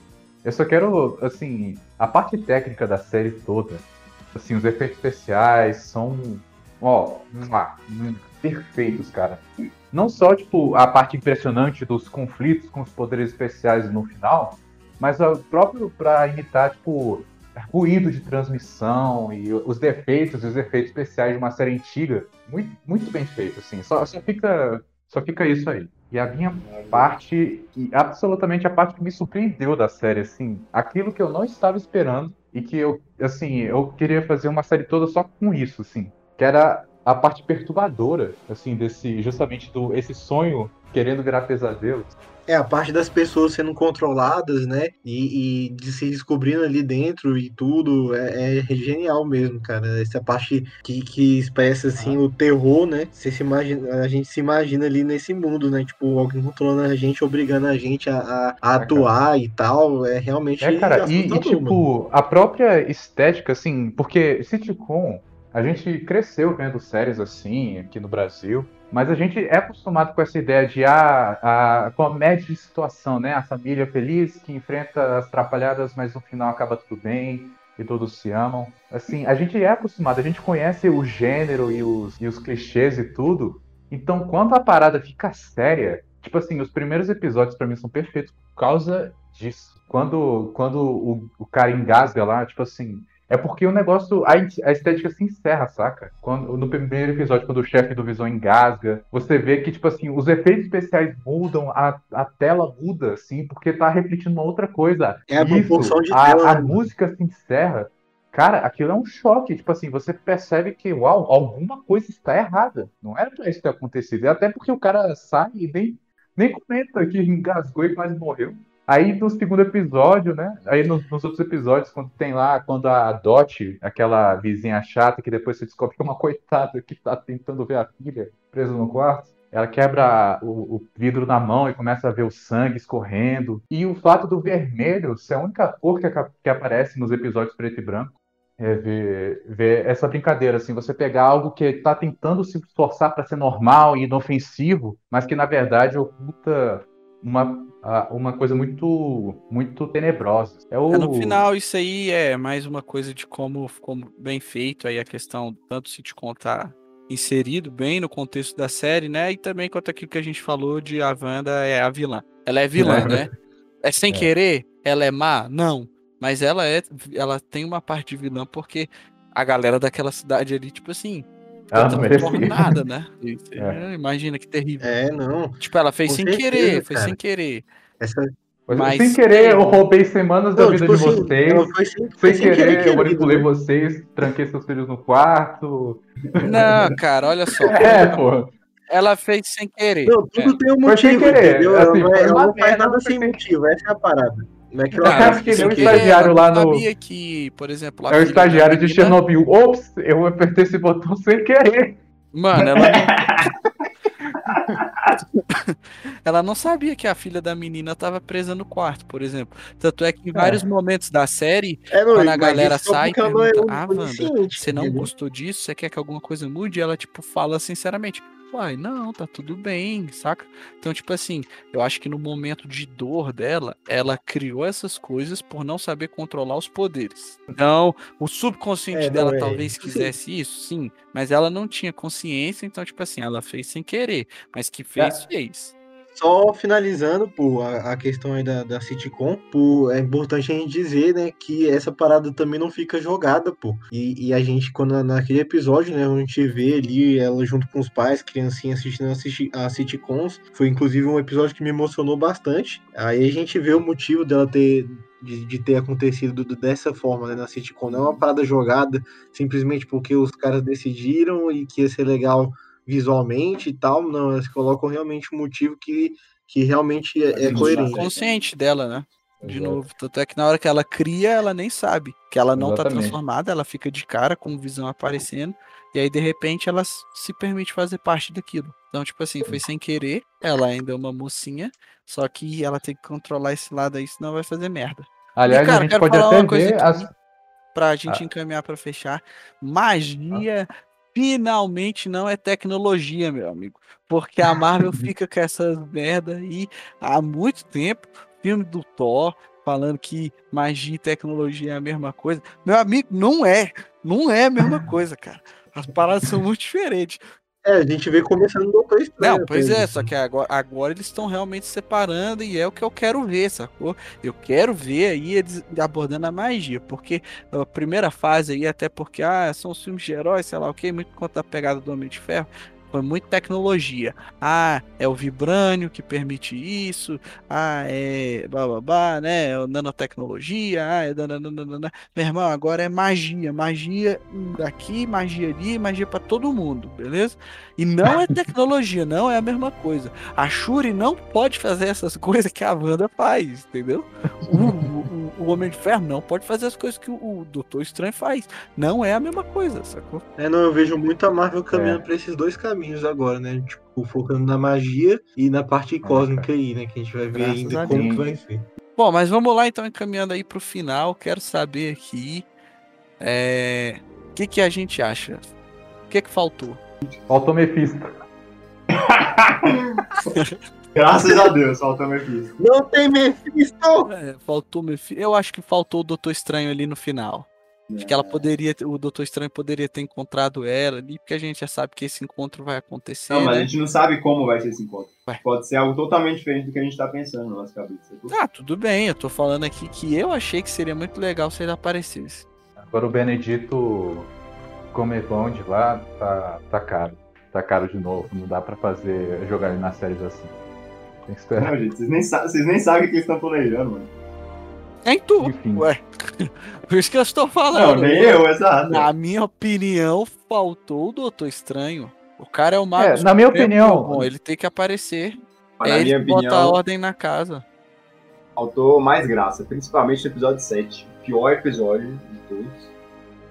eu só quero, assim, a parte técnica da série toda. Assim, os efeitos especiais são ó, hum, perfeitos, cara. Não só, tipo, a parte impressionante dos conflitos com os poderes especiais no final, mas o próprio pra imitar, tipo, ruído de transmissão e os defeitos e os efeitos especiais de uma série antiga, muito, muito bem feito, assim. Só, só, fica, só fica isso aí. E a minha parte, e absolutamente a parte que me surpreendeu da série, assim, aquilo que eu não estava esperando e que eu, assim, eu queria fazer uma série toda só com isso, assim, que era a parte perturbadora, assim, desse, justamente do, esse sonho querendo virar pesadelo. É, a parte das pessoas sendo controladas, né? E, e de se descobrindo ali dentro e tudo. É, é genial mesmo, cara. Essa parte que, que expressa, assim, o terror, né? Você se imagina, a gente se imagina ali nesse mundo, né? Tipo, alguém controlando a gente, obrigando a gente a, a, a atuar e tal. É realmente. É, cara, e, e, tipo, mano. a própria estética, assim, porque sitcom. A gente cresceu vendo séries assim aqui no Brasil. Mas a gente é acostumado com essa ideia de ah, a comédia de situação, né? A família feliz que enfrenta as atrapalhadas, mas no final acaba tudo bem e todos se amam. Assim, a gente é acostumado, a gente conhece o gênero e os, e os clichês e tudo. Então, quando a parada fica séria, tipo assim, os primeiros episódios para mim são perfeitos por causa disso. Quando, quando o, o cara engasga lá, tipo assim, é porque o negócio, a, a estética se encerra, saca? Quando, no primeiro episódio, quando o chefe do Visão engasga, você vê que, tipo assim, os efeitos especiais mudam, a, a tela muda, assim, porque tá refletindo uma outra coisa. É a proporção de a, tela. A música se encerra. Cara, aquilo é um choque. Tipo assim, você percebe que, uau, alguma coisa está errada. Não era pra isso ter acontecido. Até porque o cara sai e nem, nem comenta que engasgou e quase morreu. Aí no segundo episódio, né? Aí nos, nos, outros episódios, quando tem lá, quando a Dot, aquela vizinha chata, que depois você descobre que é uma coitada que tá tentando ver a filha presa no quarto, ela quebra o, o, vidro na mão e começa a ver o sangue escorrendo. E o fato do vermelho ser a única cor que, que aparece nos episódios preto e branco. É ver, ver essa brincadeira, assim, você pegar algo que está tentando se esforçar para ser normal e inofensivo, mas que na verdade oculta uma, uma coisa muito muito tenebrosa. É, o... É, no final, isso aí é mais uma coisa de como ficou bem feito aí a questão, tanto se te contar inserido bem no contexto da série, né? E também quanto aquilo que a gente falou de a Wanda é a vilã. Ela é vilã, é. (laughs) né? É sem é. querer? Ela é má? Não. Mas ela é. Ela tem uma parte de vilã porque a galera daquela cidade ali, tipo assim, ela não por nada, né? (laughs) É. Imagina que terrível. É, não. Tipo, ela fez Com sem certeza, querer, foi sem querer. Essa... Mas... Sem querer, eu roubei semanas não, da vida tipo de assim, vocês. Sem, sem, sem, querer, querer eu manipulei né? vocês, tranquei seus filhos no quarto. Não, cara, olha só. (laughs) É, pô. Ela fez sem querer. Não, tudo é. tem um motivo, sem querer, entendeu? Assim, ela, ela não faz nada sem motivo, essa é a parada. É que eu acho que nem o estagiário lá no. sabia que, por exemplo. É o estagiário de Chernobyl. Ops, eu apertei esse botão sem querer. Mano, ela não... (laughs) ela não sabia que a filha da menina estava presa no quarto, por exemplo. Tanto é que em vários é. momentos da série, é, não, quando a galera sai e pergunta, é ah, Wanda, você não gostou disso? Você quer que alguma coisa mude? E ela, tipo, fala sinceramente, Uai, não, tá tudo bem, saca? Então, tipo assim, eu acho que no momento de dor dela, ela criou essas coisas por não saber controlar os poderes. Então, o subconsciente é, dela é. talvez quisesse isso, sim, mas ela não tinha consciência, então, tipo assim, ela fez sem querer, mas que fez, é. fez. Só finalizando, pô, a, a questão aí da, da sitcom, pô, é importante a gente dizer, né, que essa parada também não fica jogada, pô. E, e a gente, quando naquele episódio, né, a gente vê ali ela junto com os pais, criancinha assistindo a, a sitcoms, foi inclusive um episódio que me emocionou bastante. Aí a gente vê o motivo dela ter de, de, ter acontecido dessa forma né, na sitcom. Não é uma parada jogada simplesmente porque os caras decidiram e que ia ser legal visualmente e tal, não, elas colocam realmente um motivo que, que realmente é, é coerente. consciente dela, né? De Exato. novo, tanto é que na hora que ela cria, ela nem sabe que ela não tá Exatamente. tá transformada, ela fica de cara com visão aparecendo, e aí de repente ela se permite fazer parte daquilo. Então, tipo assim, foi sem querer, ela ainda é uma mocinha, só que ela tem que controlar esse lado aí, senão vai fazer merda. Aliás, e, cara, a gente pode até ver as... pra gente ah. encaminhar para fechar. Magia ah finalmente não é tecnologia, meu amigo. Porque a Marvel (laughs) fica com essas merda aí há muito tempo. Filme do Thor falando que magia e tecnologia é a mesma coisa. Meu amigo, não é. Não é a mesma (laughs) coisa, cara. As paradas são muito diferentes. É, a gente vê começando no Doutor Estranho. Não, pois até é, só que agora, agora eles estão realmente separando e é o que eu quero ver, sacou? Eu quero ver aí eles abordando a magia, porque a primeira fase aí, até porque, ah, são os filmes de heróis, sei lá o que, muito conta da pegada do Homem de Ferro, foi muito tecnologia. Ah, é o vibrânio que permite isso, ah, é blá blá blá, né? é Nanotecnologia, ah, é. dananana. Meu irmão, agora é magia, magia daqui, magia ali, magia pra todo mundo, beleza? E não é (laughs) tecnologia, não é a mesma coisa. A Shuri não pode fazer essas coisas que a Wanda faz, entendeu? (laughs) O, o- o Homem de Ferro não pode fazer as coisas que o, o Doutor Estranho faz. Não é a mesma coisa, sacou? É, não, eu vejo muito a Marvel caminhando É. pra esses dois caminhos agora, né? Tipo, focando na magia e na parte cósmica aí, né? Que a gente vai ver Graças ainda como que vai ser. Bom, mas vamos lá então, encaminhando aí pro final. Quero saber aqui. é, O que, que a gente acha? O que, que faltou? Faltou Mephisto. (laughs) Graças a Deus, faltou Mephisto. Não tem Mephisto! É, faltou meu filho. Eu acho que faltou o Doutor Estranho ali no final. Acho que ela poderia, ter- o Doutor Estranho poderia ter encontrado ela ali, porque a gente já sabe que esse encontro vai acontecer. Não, mas a né? gente não sabe como vai ser esse encontro. Ué. Pode ser algo totalmente diferente do que a gente tá pensando na nossa cabeça. sacou? Ah, tudo bem, eu tô falando aqui que eu achei que seria muito legal se ele aparecesse. Agora o Benedito Comebond lá tá, tá caro. Tá caro de novo. Não dá pra fazer jogar ele nas séries assim. Tem que esperar. Não, gente, vocês nem, sa- vocês nem sabem o que eles estão planejando, mano. Nem tu, Enfim. ué. (laughs) Por isso que eu estou Não, falando. nem eu, exato. Na minha opinião, faltou o Doutor Estranho. O cara é o mago. É, na minha opinião- Bom, ele tem que aparecer. É na ele minha a opinião, ordem na casa. faltou mais graça, principalmente no episódio 7. O pior episódio de todos.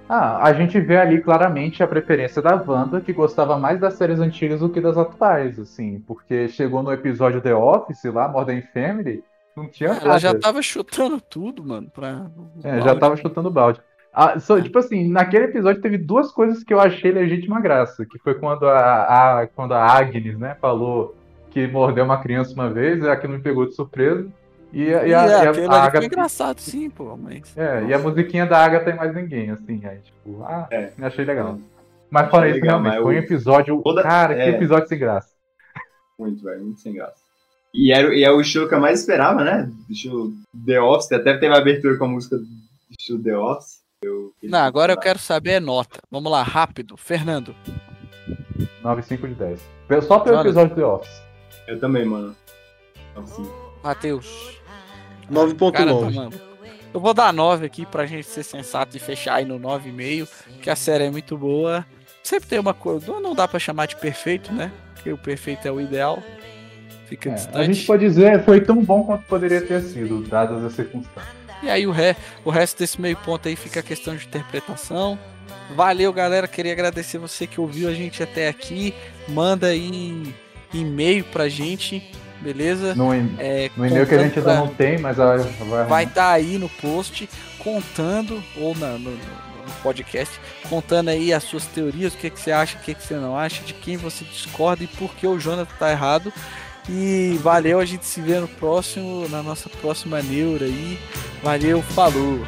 Ah, a gente vê ali claramente a preferência da Wanda, que gostava mais das séries antigas do que das atuais, assim, porque chegou no episódio The Office lá, Modern Family, não tinha Ela nada. já tava chutando tudo, mano. Pra... É, já tava chutando balde. Ah, só, tipo assim, naquele episódio teve duas coisas que eu achei legítima graça, que foi quando a, a- quando a Agnes, né, falou que mordeu uma criança uma vez, e aquilo me pegou de surpresa. E, a- E, e a, é, e a- a ali foi Agatha- engraçado, sim, pô, mas. é, e a musiquinha da Agatha tem mais ninguém, assim, aí, tipo, ah, É. achei legal. Mas fora isso, legal, realmente, foi um episódio. toda- Cara, que é. episódio sem graça. Muito, velho, muito sem graça. E, era, e é o estilo que eu mais esperava, né? Do estilo The Office, até teve a abertura com a música do estilo The Office. Eu Não, agora eu quero saber nota. Vamos lá, rápido. Fernando. 9,5 de 10. Só pelo episódio do The Office. Eu também, mano. Assim, Matheus. 9.9. Cara, tá. Eu vou dar 9 aqui pra gente ser sensato e fechar aí no 9,5, que a série é muito boa. Sempre tem uma coisa, não- dá pra chamar de perfeito, né? Porque o perfeito é o ideal. Fica É, distante. a gente pode dizer, foi tão bom quanto poderia ter sido, dadas as circunstâncias. E aí o, re... o resto desse meio ponto aí fica a questão de interpretação. Valeu, galera. Queria agradecer você que ouviu a gente até aqui. Manda aí e-mail pra gente, beleza? No, É, no e-mail que a gente ainda não tem, mas vai, vai, vai estar aí no post contando ou na- no, no podcast contando aí as suas teorias, o que, que você acha, o que, que você não acha, de quem você discorda e por que o Jonathan tá errado. E valeu, a gente se vê no próximo, na nossa próxima neura aí. Valeu, falou.